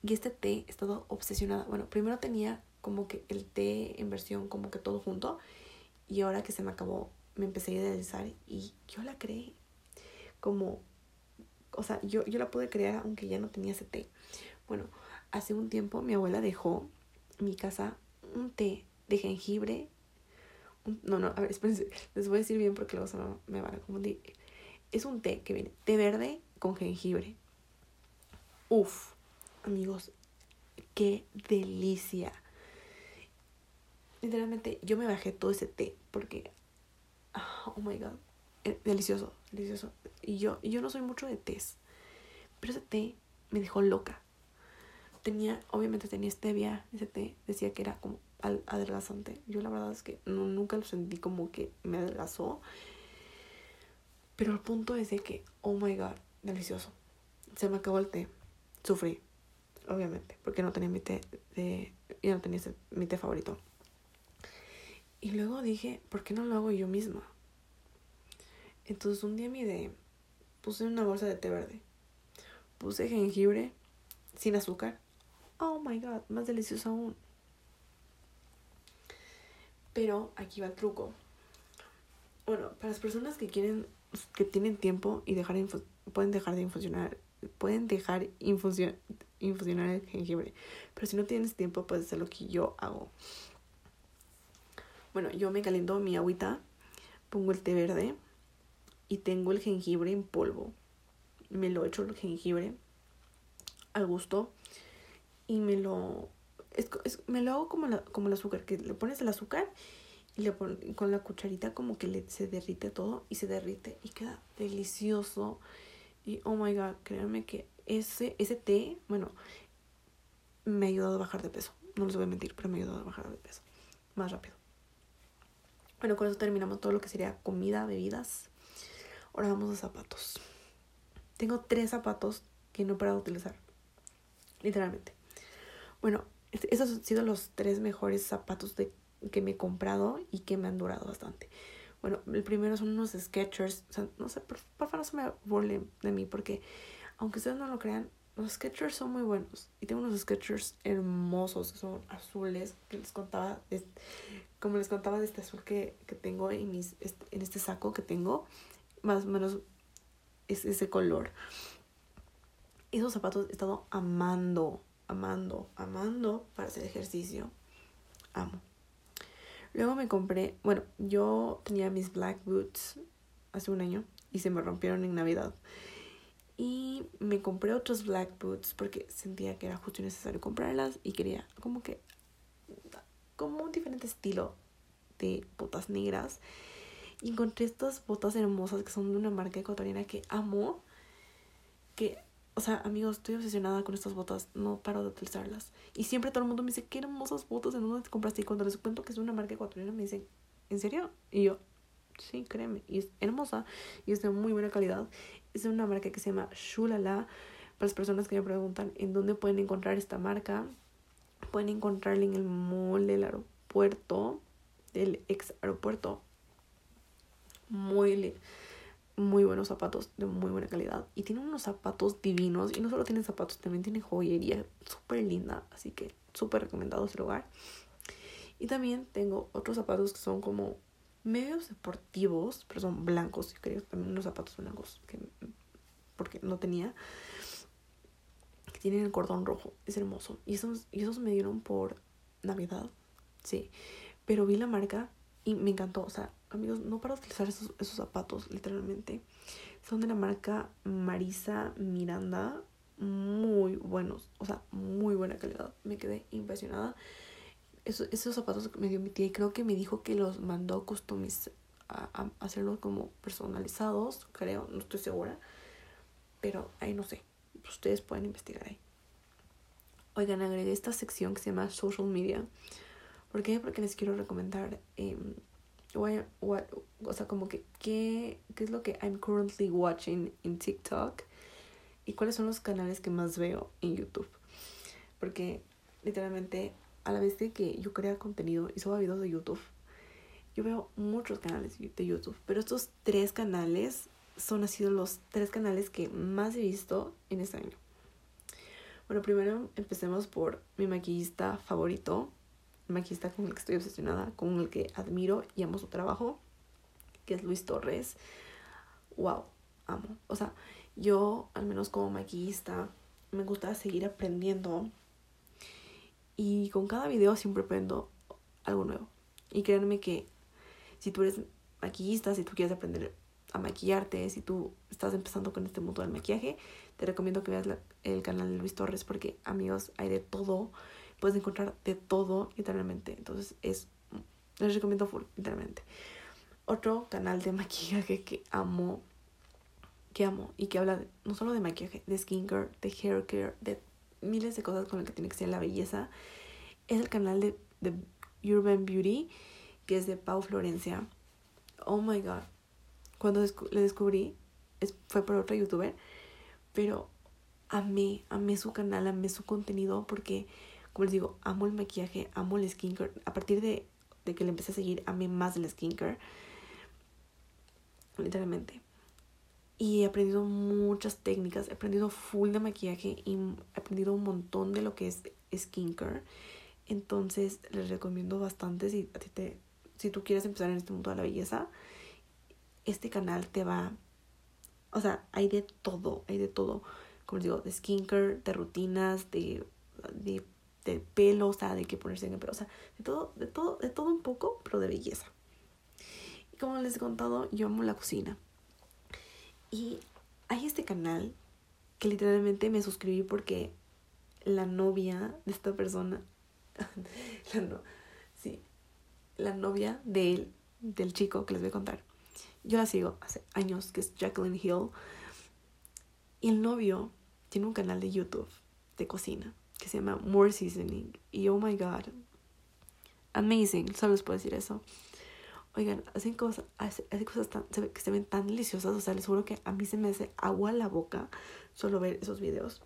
Y este té he estado obsesionada. Bueno, primero tenía como que el té en versión como que todo junto, y ahora que se me acabó, me empecé a idealizar y yo la creé como o sea, yo, yo la pude crear aunque ya no tenía ese té. Bueno, hace un tiempo mi abuela dejó en mi casa un té de jengibre. no, no, a ver, espérense, les voy a decir bien porque luego se me, van a confundir. Es un té que viene té verde con jengibre. Uf, amigos, qué delicia. Literalmente yo me bajé todo ese té porque, oh my god, eh, delicioso, delicioso. Y yo, yo no soy mucho de tés. Pero ese té me dejó loca. Tenía, obviamente tenía stevia, ese té decía que era como adelgazante. Yo la verdad es que no, nunca lo sentí como que me adelgazó. Pero el punto es de que, oh my god, delicioso. Se me acabó el té. Sufrí, obviamente, porque no tenía mi té de. Yo no tenía mi té favorito. Y luego dije, ¿por qué no lo hago yo misma? Entonces un día mi idea puse una bolsa de té verde. Puse jengibre sin azúcar. Oh my god, más delicioso aún. Pero aquí va el truco. Bueno, para las personas que quieren, que tienen tiempo y dejar pueden dejar de infusionar, pueden dejar infusionar el jengibre. Pero si no tienes tiempo, puedes hacer lo que yo hago. Bueno, yo me caliento mi agüita, pongo el té verde, y tengo el jengibre en polvo. Me lo echo el jengibre al gusto y me lo es, me lo hago como, la, como el azúcar, que le pones el azúcar y le pon, con la cucharita como que le, se derrite todo y se derrite y queda delicioso. Y oh my god, créanme que ese, ese té, bueno, me ha ayudado a bajar de peso. No les voy a mentir, pero me ha ayudado a bajar de peso. Más rápido. Bueno, con eso terminamos todo lo que sería comida, bebidas. Ahora vamos a zapatos. Tengo tres zapatos que no he parado de utilizar. Literalmente. Bueno, esos han sido los tres mejores zapatos de, que me he comprado y que me han durado bastante. Bueno, el primero son unos Skechers. O sea, no sé, por, favor no se me burlen de mí porque, aunque ustedes no lo crean, los Skechers son muy buenos. Y tengo unos Skechers hermosos, son azules, que les contaba, como les contaba de este azul que, que tengo en, mis, en este saco que tengo, más o menos es ese color. Esos zapatos he estado amando, amando, amando para hacer ejercicio. Amo. Luego me compré, bueno, yo tenía mis black boots hace un año y se me rompieron en Navidad. Y me compré otros black boots porque sentía que era justo y necesario comprarlas y quería como que como un diferente estilo de botas negras. Y encontré estas botas hermosas que son de una marca ecuatoriana que amo. Que, o sea, amigos, estoy obsesionada con estas botas. No paro de utilizarlas. Y siempre todo el mundo me dice, qué hermosas botas, ¿en dónde te compraste? Y cuando les cuento que es una marca ecuatoriana, me dicen, ¿en serio? Y yo, sí, créeme. Y es hermosa y es de muy buena calidad. Es de una marca que se llama Shulala. Para las personas que me preguntan en dónde pueden encontrar esta marca, pueden encontrarla en el mall del aeropuerto, del ex aeropuerto. Muy, muy buenos zapatos de muy buena calidad. Y tiene unos zapatos divinos. Y no solo tiene zapatos, también tiene joyería súper linda. Así que súper recomendado ese lugar. Y también tengo otros zapatos que son como medios deportivos, pero son blancos, creo, también unos zapatos blancos que porque no tenía que tienen el cordón rojo, es hermoso. Y esos, y esos me dieron por Navidad, sí. Pero vi la marca y me encantó. O sea, amigos, no para utilizar esos, esos zapatos, literalmente. Son de la marca Marisa Miranda. Muy buenos. O sea, muy buena calidad. Me quedé impresionada esos, zapatos que me dio mi tía y creo que me dijo que los mandó customiz a, a, hacerlos como personalizados, creo, no estoy segura, pero ahí no sé, ustedes pueden investigar ahí. Oigan, agregué esta sección que se llama Social Media. ¿Por qué? Porque les quiero recomendar, eh, o sea, como que qué, qué es lo que I'm currently watching en TikTok y cuáles son los canales que más veo en YouTube. Porque literalmente a la vez que yo crea contenido y subo videos de YouTube, yo veo muchos canales de YouTube, pero estos tres canales son así los tres canales que más he visto en este año. Bueno, primero empecemos por mi maquillista favorito, el maquillista con el que estoy obsesionada, con el que admiro y amo su trabajo, que es Luis Torres. Wow, amo. O sea, yo, al menos como maquillista, me gusta seguir aprendiendo y con cada video siempre aprendo algo nuevo. Y créanme que si tú eres maquillista, si tú quieres aprender a maquillarte, si tú estás empezando con este mundo del maquillaje, te recomiendo que veas el canal de Luis Torres porque amigos hay de todo, puedes encontrar de todo literalmente. Entonces es, les recomiendo full, literalmente. Otro canal de maquillaje que amo, que amo y que habla no solo de maquillaje, de skincare, de hair care, de miles de cosas con las que tiene que ser la belleza. Es el canal de, de Urban Beauty, que es de Pau Florencia. Oh my god. Cuando le descubrí, es, fue por otra youtuber, pero amé, amé su canal, amé su contenido, porque, como les digo, amo el maquillaje, amo el skincare. A partir de, de que le empecé a seguir, amé más el skincare. Literalmente. Y he aprendido muchas técnicas, he aprendido full de maquillaje y he aprendido un montón de lo que es skincare. Entonces les recomiendo bastante si, a ti te, si tú quieres empezar en este mundo de la belleza, este canal te va... O sea, hay de todo, hay de todo. Como les digo, de skincare, de rutinas, de, de, de pelo, o sea, de qué ponerse en el pelo. O sea, de todo, de todo, de todo un poco, pero de belleza. Y como les he contado, yo amo la cocina. Y hay este canal que literalmente me suscribí porque la novia de esta persona, la no, sí, la novia de él, del chico que les voy a contar. Yo la sigo hace años, que es Jacqueline Hill. Y el novio tiene un canal de YouTube de cocina que se llama More Seasoning. Y oh my god, amazing, solo les puedo decir eso. Oigan, hacen cosas, hacen cosas tan, que se ven tan deliciosas. O sea, les juro que a mí se me hace agua la boca solo ver esos videos.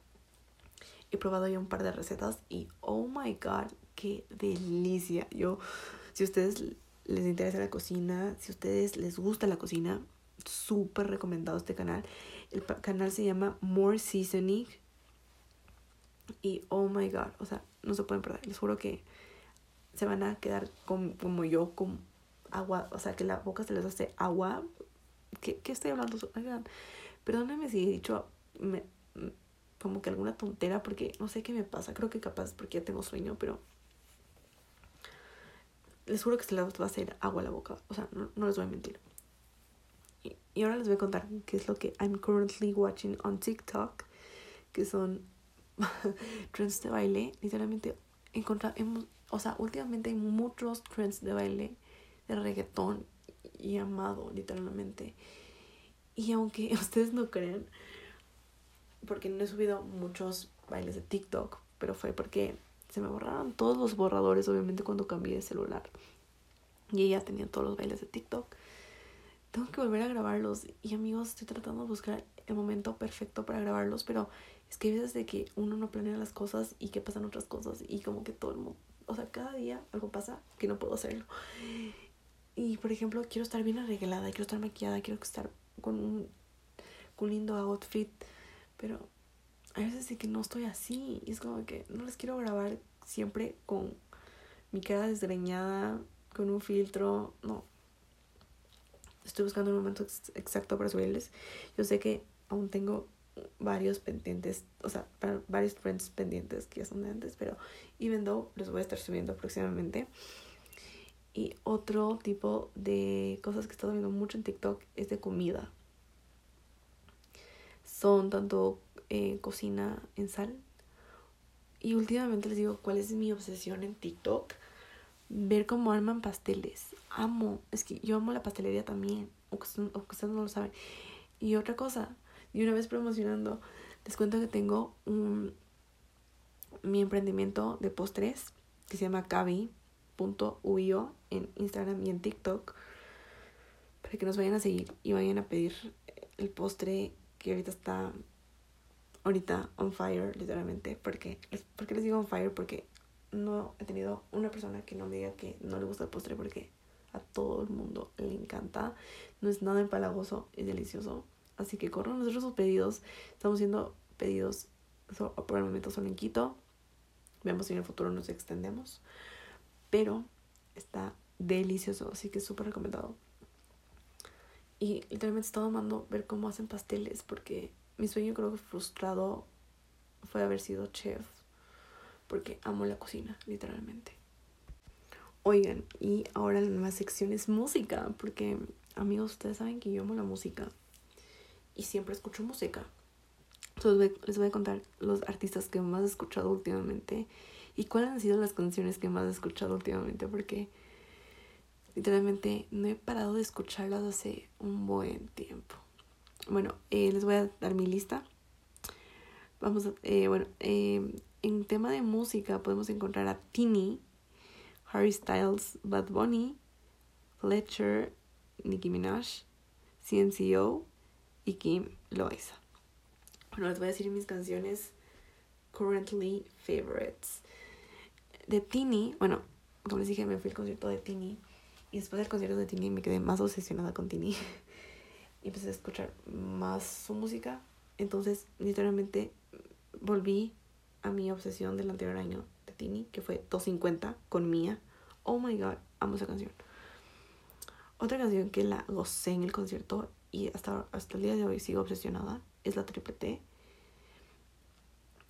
He probado ya un par de recetas y oh my god, qué delicia. Yo, si a ustedes les interesa la cocina, si a ustedes les gusta la cocina, súper recomendado este canal. El canal se llama More Seasoning. Y oh my god, o sea, no se pueden perder. Les juro que se van a quedar como yo, con agua, o sea, que la boca se les hace agua. ¿Qué, qué estoy hablando? Perdónenme si he dicho me, como que alguna tontera, porque no sé qué me pasa. Creo que capaz porque ya tengo sueño, pero les juro que se les va a hacer agua a la boca. O sea, no, les voy a mentir. Y, ahora les voy a contar qué es lo que I'm currently watching on TikTok, que son trends de baile. Literalmente, encontramos, o sea, últimamente hay muchos trends de baile de reggaetón y amado, literalmente. Y aunque ustedes no crean, porque no he subido muchos bailes de TikTok, pero fue porque se me borraron todos los borradores, obviamente, cuando cambié de celular. Y ella tenía todos los bailes de TikTok. Tengo que volver a grabarlos. Y amigos, estoy tratando de buscar el momento perfecto para grabarlos, pero es que hay veces de que uno no planea las cosas y que pasan otras cosas y como que todo el mundo, o sea, cada día algo pasa que no puedo hacerlo. Y por ejemplo, quiero estar bien arreglada, quiero estar maquillada, quiero estar con un, con un lindo outfit, pero hay veces de que no estoy así. Y es como que no les quiero grabar siempre con mi cara desgreñada, con un filtro. No. Estoy buscando el momento exacto para subirles. Yo sé que aún tengo varios pendientes, o sea, varios friends pendientes que ya son de antes, pero even though los voy a estar subiendo próximamente. Y otro tipo de cosas que he estado viendo mucho en TikTok es de comida. Son tanto eh, cocina en sal. Y últimamente les digo cuál es mi obsesión en TikTok. Ver cómo arman pasteles. Amo. Es que yo amo la pastelería también. O que, ustedes no lo saben. Y otra cosa. Y una vez promocionando. Les cuento que tengo un, mi emprendimiento de postres. Que se llama Cavi .uio en Instagram y en TikTok para que nos vayan a seguir y vayan a pedir el postre que ahorita está ahorita on fire literalmente porque porque les digo on fire porque no he tenido una persona que no me diga que no le gusta el postre porque a todo el mundo le encanta no es nada empalagoso es delicioso así que corran nosotros sus pedidos estamos haciendo pedidos por el momento solo en Quito vemos si en el futuro nos extendemos pero está delicioso, así que súper recomendado. Y literalmente estaba amando ver cómo hacen pasteles porque mi sueño creo que frustrado fue haber sido chef porque amo la cocina, literalmente. Oigan, y ahora la nueva sección es música, porque amigos, ustedes saben que yo amo la música y siempre escucho música. Entonces les voy a contar los artistas que más he escuchado últimamente y cuáles han sido las canciones que más he escuchado últimamente, porque literalmente no he parado de escucharlas hace un buen tiempo. Bueno, eh, les voy a dar mi lista. Vamos a, eh, bueno, eh, en tema de música podemos encontrar a Tini, Harry Styles, Bad Bunny, Fletcher, Nicki Minaj, CNCO y Kim Loaiza. Bueno, les voy a decir mis canciones currently favorites de Tini, bueno, como les dije, me fui al concierto de Tini. Y después del concierto de Tini me quedé más obsesionada con Tini. y empecé a escuchar más su música. Entonces, literalmente, volví a mi obsesión del anterior año de Tini, que fue 250 con Mía. Oh my god, amo esa canción. Otra canción que la gocé en el concierto y hasta, hasta el día de hoy sigo obsesionada es la triple T,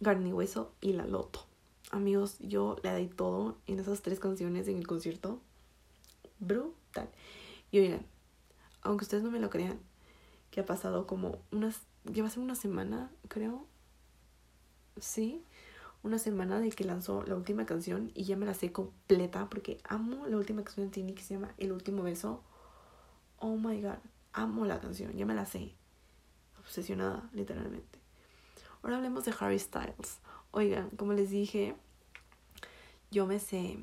Garni Hueso y la Loto. Amigos, yo le di todo en esas tres canciones en el concierto. Brutal. Y oigan, aunque ustedes no me lo crean, que ha pasado como unas. Lleva una semana, creo. Sí, una semana de que lanzó la última canción y ya me la sé completa porque amo la última canción de Tini que se llama El último beso. Oh my god, amo la canción, ya me la sé. Obsesionada, literalmente. Ahora hablemos de Harry Styles. Oigan, como les dije, yo me sé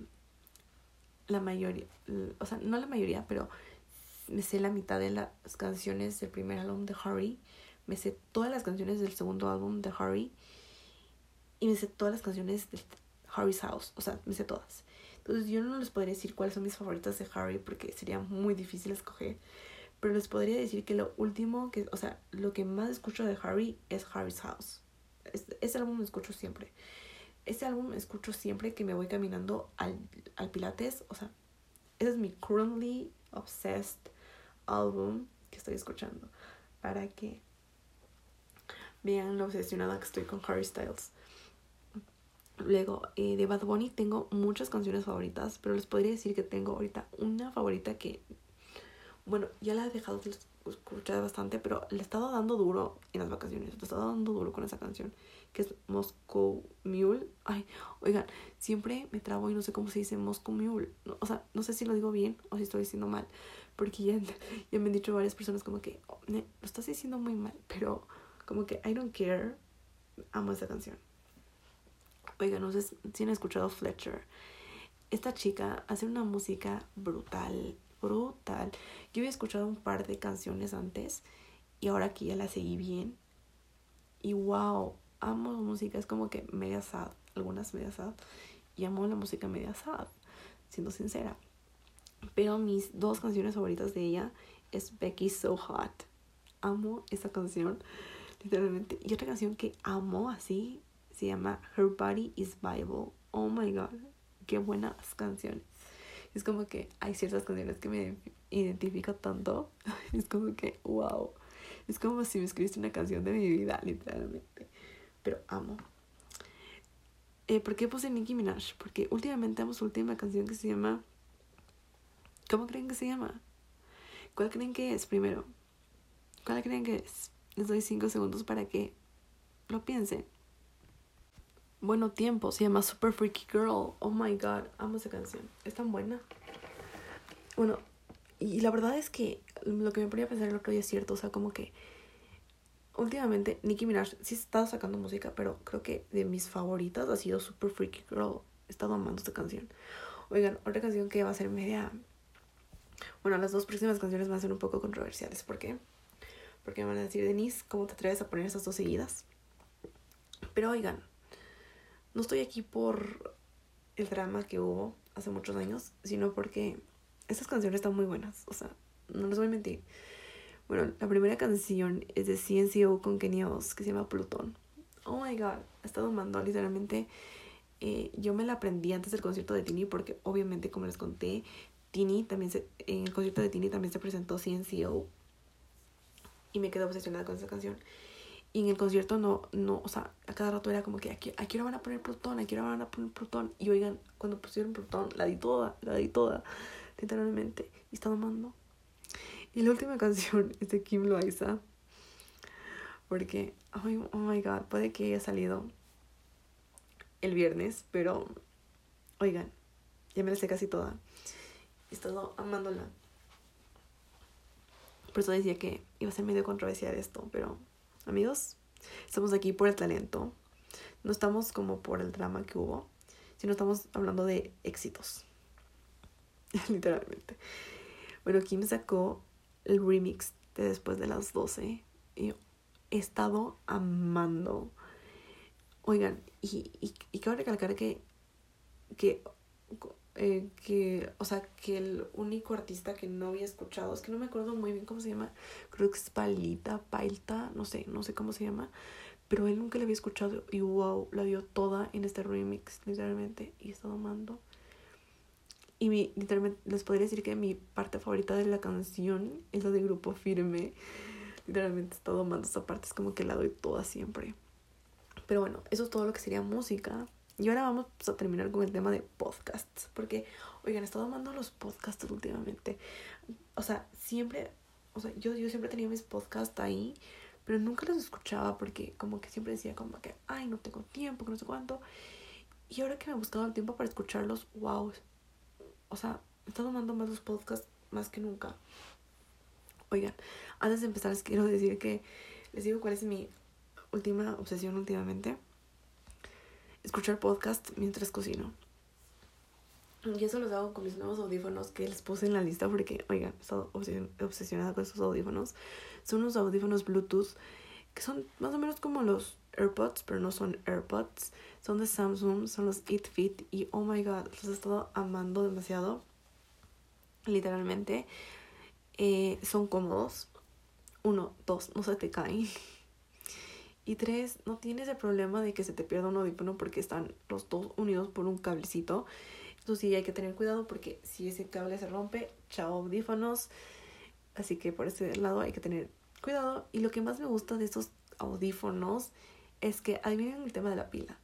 la mayoría, o sea, no la mayoría, pero me sé la mitad de las canciones del primer álbum de Harry. Me sé todas las canciones del segundo álbum de Harry. Y me sé todas las canciones de Harry's House. O sea, me sé todas. Entonces yo no les podría decir cuáles son mis favoritas de Harry porque sería muy difícil escoger. Pero les podría decir que lo último, que, o sea, lo que más escucho de Harry es Harry's House. Ese álbum lo escucho siempre. Este álbum escucho siempre que me voy caminando al, al Pilates. O sea, ese es mi currently obsessed álbum que estoy escuchando. Para que vean lo obsesionada que estoy con Harry Styles. Luego, eh, de Bad Bunny tengo muchas canciones favoritas, pero les podría decir que tengo ahorita una favorita que, bueno, ya la he dejado de escuchar bastante, pero le he estado dando duro en las vacaciones, le he estado dando duro con esa canción, que es Moscow Mule. Ay, oigan, siempre me trabo y no sé cómo se dice Moscow Mule. o sea, no sé si lo digo bien o si estoy diciendo mal, porque ya, ya me han dicho varias personas como que, oh, lo estás diciendo muy mal, pero como que I don't care, amo esa canción. Oigan, no sé si han escuchado Fletcher. Esta chica hace una música brutal, brutal. Yo había escuchado un par de canciones antes y ahora que ya la seguí bien. Y wow, amo música, es como que media sad, algunas media sad. Y amo la música media sad, siendo sincera. Pero mis dos canciones favoritas de ella es Becky So Hot. Amo esa canción, literalmente. Y otra canción que amo así se llama Her Body is Bible. Oh my god, qué buenas canciones. Es como que hay ciertas canciones que me identifican tanto. Es como que, wow. Es como si me escribiste una canción de mi vida, literalmente. Pero amo. Eh, ¿Por qué puse Nicki Minaj? Porque últimamente amo su última canción que se llama. ¿Cómo creen que se llama? ¿Cuál creen que es primero? ¿Cuál creen que es? Les doy cinco segundos para que lo piensen. Bueno Tiempo, se llama Super Freaky Girl. Oh my god, amo esa canción. Es tan buena. Bueno, y la verdad es que lo que me ponía a pensar el otro día es cierto. O sea, como que últimamente Nicki Minaj sí estado sacando música, pero creo que de mis favoritas ha sido Super Freaky Girl. He estado amando esta canción. Oigan, otra canción que va a ser media. Bueno, las dos próximas canciones van a ser un poco controversiales. ¿Por qué? Porque me van a decir, Denise, ¿cómo te atreves a poner esas dos seguidas? Pero oigan, no estoy aquí por el drama que hubo hace muchos años, sino porque estas canciones están muy buenas. O sea, no les voy a mentir. Bueno, la primera canción es de CNCO con Kenya Oz, que se llama Plutón. Oh my god, he estado mandando literalmente. Eh, yo me la aprendí antes del concierto de Tini, porque obviamente, como les conté, Tini también se, en el concierto de Tini también se presentó CNCO. Y me quedé obsesionada con esa canción. Y en el concierto no, no, o sea, a cada rato era como que aquí, aquí ahora van a poner Plutón, aquí ahora van a poner Plutón. Y oigan, cuando pusieron Plutón, la di toda, la di toda, literalmente. Y estaba amando. Y la última canción es de Kim Loaiza. Porque, oh, oh my god, puede que haya salido el viernes, pero, oigan, ya me la sé casi toda. He estado amándola. Por eso decía que iba a ser medio controversial esto, pero amigos. Estamos aquí por el talento. No estamos como por el drama que hubo, sino estamos hablando de éxitos. Literalmente. Bueno, Kim sacó el remix de Después de las 12 y he estado amando. Oigan, y, y, y quiero recalcar que, que eh, que, o sea, que el único artista que no había escuchado, es que no me acuerdo muy bien cómo se llama, creo que es Palita, Pailta, no sé, no sé cómo se llama, pero él nunca la había escuchado y wow, la dio toda en este remix, literalmente, y he estado. Y literalmente, les podría decir que mi parte favorita de la canción es la de Grupo Firme. Literalmente he estado amando esa parte, es como que la doy toda siempre. Pero bueno, eso es todo lo que sería música. Y ahora vamos a terminar con el tema de podcasts. Porque, oigan, he estado amando los podcasts últimamente. O sea, siempre, o sea, yo, yo siempre tenía mis podcasts ahí, pero nunca los escuchaba porque como que siempre decía como que, ay, no tengo tiempo, que no sé cuánto. Y ahora que me he buscado el tiempo para escucharlos, wow. O sea, me está tomando más los podcasts más que nunca. Oigan, antes de empezar les quiero decir que les digo cuál es mi última obsesión últimamente. Escuchar podcast mientras cocino. Y eso lo hago con mis nuevos audífonos que les puse en la lista porque, oigan, he estado obsesionada con estos audífonos. Son unos audífonos Bluetooth que son más o menos como los AirPods, pero no son AirPods. Son de Samsung, son los It Fit y oh my god, los he estado amando demasiado. Literalmente. Eh, son cómodos. Uno, dos, no se te caen. Y tres, no tienes el problema de que se te pierda un audífono porque están los dos unidos por un cablecito. Eso sí, hay que tener cuidado porque si ese cable se rompe, chao audífonos. Así que por ese lado hay que tener cuidado. Y lo que más me gusta de estos audífonos es que adivinen el tema de la pila.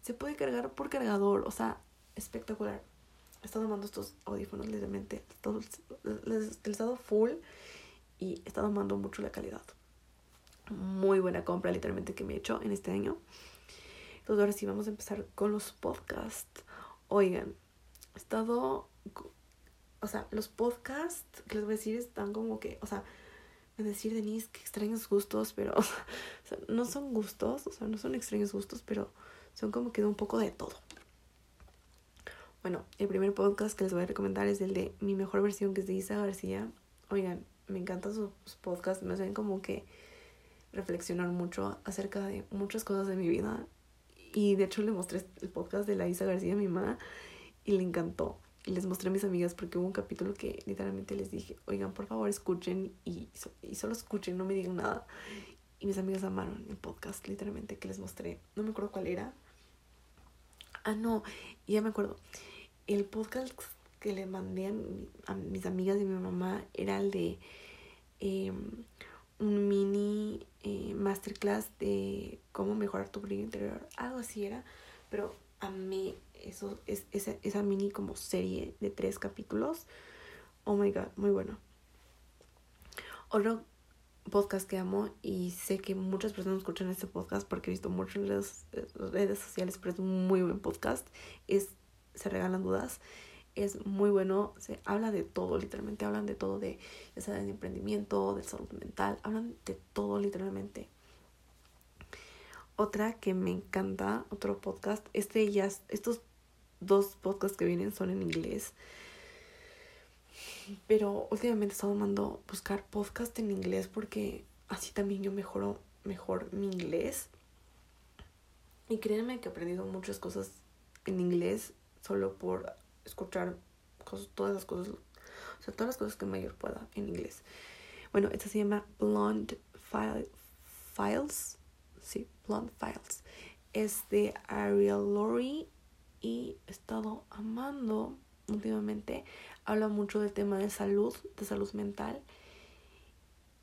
Se puede cargar por cargador, o sea, espectacular. He estado amando estos audífonos literalmente. Les he estado full y he estado amando mucho la calidad. Muy buena compra literalmente que me he hecho en este año. Entonces ahora sí vamos a empezar con los podcasts. Oigan, he estado... O sea, los podcasts que les voy a decir están como que... O sea, a decir Denise que extraños gustos, pero o sea, no son gustos, o sea, no son extraños gustos, pero son como que de un poco de todo. Bueno, el primer podcast que les voy a recomendar es el de Mi Mejor Versión, que es de Isa García. Oigan, me encantan sus podcasts, me hacen como que reflexionar mucho acerca de muchas cosas de mi vida. Y de hecho le mostré el podcast de la Isa García a mi mamá y le encantó. Y les mostré a mis amigas porque hubo un capítulo que literalmente les dije, oigan, por favor escuchen y, y solo escuchen, no me digan nada. Y mis amigas amaron el podcast, literalmente, que les mostré. No me acuerdo cuál era. Ah, no, ya me acuerdo. El podcast que le mandé a, mis amigas y mi mamá era el de em, un mini eh, masterclass de cómo mejorar tu brillo interior. Algo así era. Pero a mí eso, es, esa, esa mini como serie de tres capítulos. Oh my god, muy bueno. Otro podcast que amo y sé que muchas personas escuchan este podcast porque he visto mucho en las redes sociales, pero es un muy buen podcast. Es Se Regalan Dudas. Es muy bueno, se habla de todo, literalmente hablan de todo, de ya sea de emprendimiento, de salud mental, hablan de todo literalmente. Otra que me encanta, otro podcast, este ya, estos dos podcasts que vienen son en inglés. Pero últimamente he estado mandando buscar podcast en inglés porque así también yo mejoro mejor mi inglés. Y créanme que he aprendido muchas cosas en inglés solo por escuchar cosas, todas las cosas, o sea, todas las cosas que mayor pueda en inglés. Bueno, esta se llama Blonde Files. Sí, Blonde Files. Es de Ariel Laurie y he estado amando últimamente. Habla mucho del tema de salud, de salud mental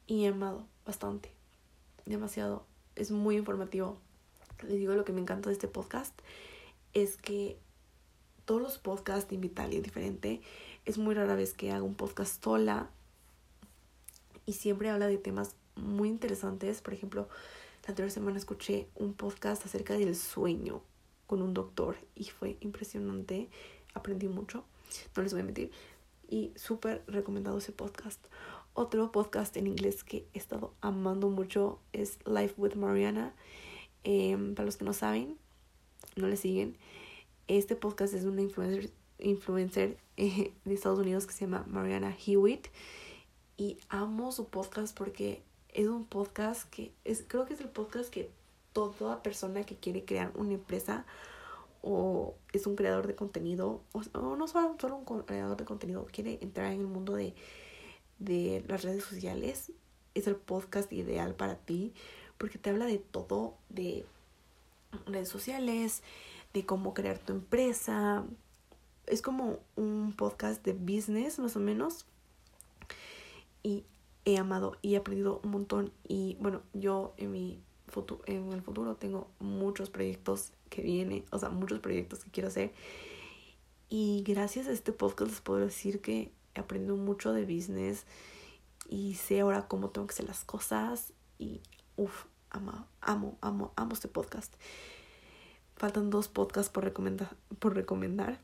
y he amado bastante, demasiado. Es muy informativo. Les digo lo que me encanta de este podcast es que todos los podcasts de Invitalia diferente. Es muy rara vez que haga un podcast sola y siempre habla de temas muy interesantes. Por ejemplo, la anterior semana escuché un podcast acerca del sueño con un doctor y fue impresionante. Aprendí mucho, no les voy a mentir. Y súper recomendado ese podcast. Otro podcast en inglés que he estado amando mucho es Life with Mariana. Em, para los que no saben, no le siguen, este podcast es una influencer, influencer eh, de Estados Unidos que se llama Mariana Hewitt. Y amo su podcast porque es un podcast que es, creo que es el podcast que toda persona que quiere crear una empresa o es un creador de contenido o, no solo, solo, un creador de contenido quiere entrar en el mundo de, de las redes sociales es el podcast ideal para ti porque te habla de todo de redes sociales de cómo crear tu empresa es como un podcast de business más o menos y he amado y he aprendido un montón y bueno yo en mi en el futuro tengo muchos proyectos que vienen, o sea, muchos proyectos que quiero hacer. Y gracias a este podcast les puedo decir que he aprendido mucho de business y sé ahora cómo tengo que hacer las cosas y Uf, amo, amo, amo, amo este podcast. Faltan dos podcasts por, recomendar por recomendar.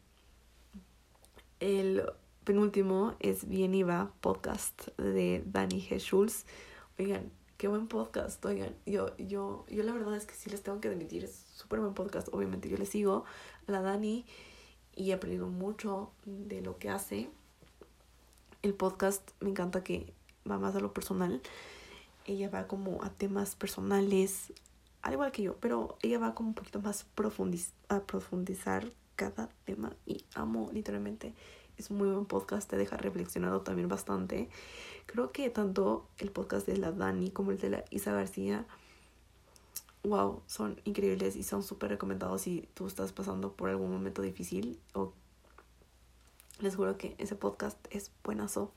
El penúltimo es Bien Va podcast de Dani G. Schulz. Oigan, qué buen podcast. Oigan, yo, yo, yo la verdad es que sí les tengo que admitir, es súper buen podcast. Obviamente yo le sigo a la Dani y he aprendido mucho de lo que hace. El podcast me encanta que va más a lo personal. Ella va como a temas personales, al igual que yo, pero ella va como un poquito más profundiz a profundizar cada tema y amo literalmente. Es muy buen podcast, te deja reflexionado también bastante. Creo que tanto el podcast de la Dani como el de la Isa García, wow, son increíbles y son súper recomendados si tú estás pasando por algún momento difícil o les juro que ese podcast es buenazo.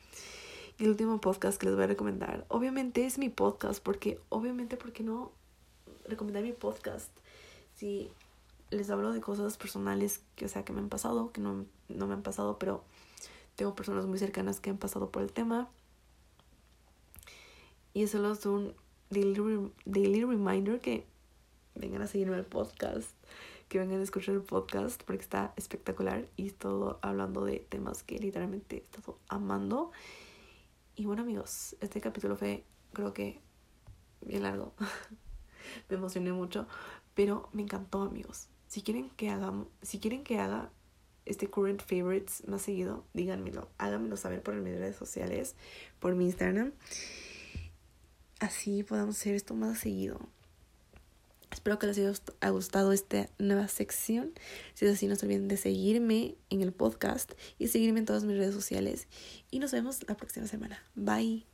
Y el último podcast que les voy a recomendar, obviamente es mi podcast, porque obviamente, ¿por qué no recomendar mi podcast? Si les hablo de cosas personales que, o sea, que me han pasado, que no, no me han pasado, pero tengo personas muy cercanas que han pasado por el tema. Y eso solo es un daily, daily reminder que vengan a seguirme el podcast, que vengan a escuchar el podcast porque está espectacular y todo hablando de temas que literalmente he estado amando. Y bueno amigos, este capítulo fue creo que bien largo. me emocioné mucho, pero me encantó amigos. Si quieren que si quieren que haga este current favorites más seguido, díganmelo, háganmelo saber por mis redes sociales, por mi Instagram. Así podamos hacer esto más seguido. Espero que les haya gustado esta nueva sección. Si es así, no se olviden de seguirme en el podcast y seguirme en todas mis redes sociales. Y nos vemos la próxima semana. Bye.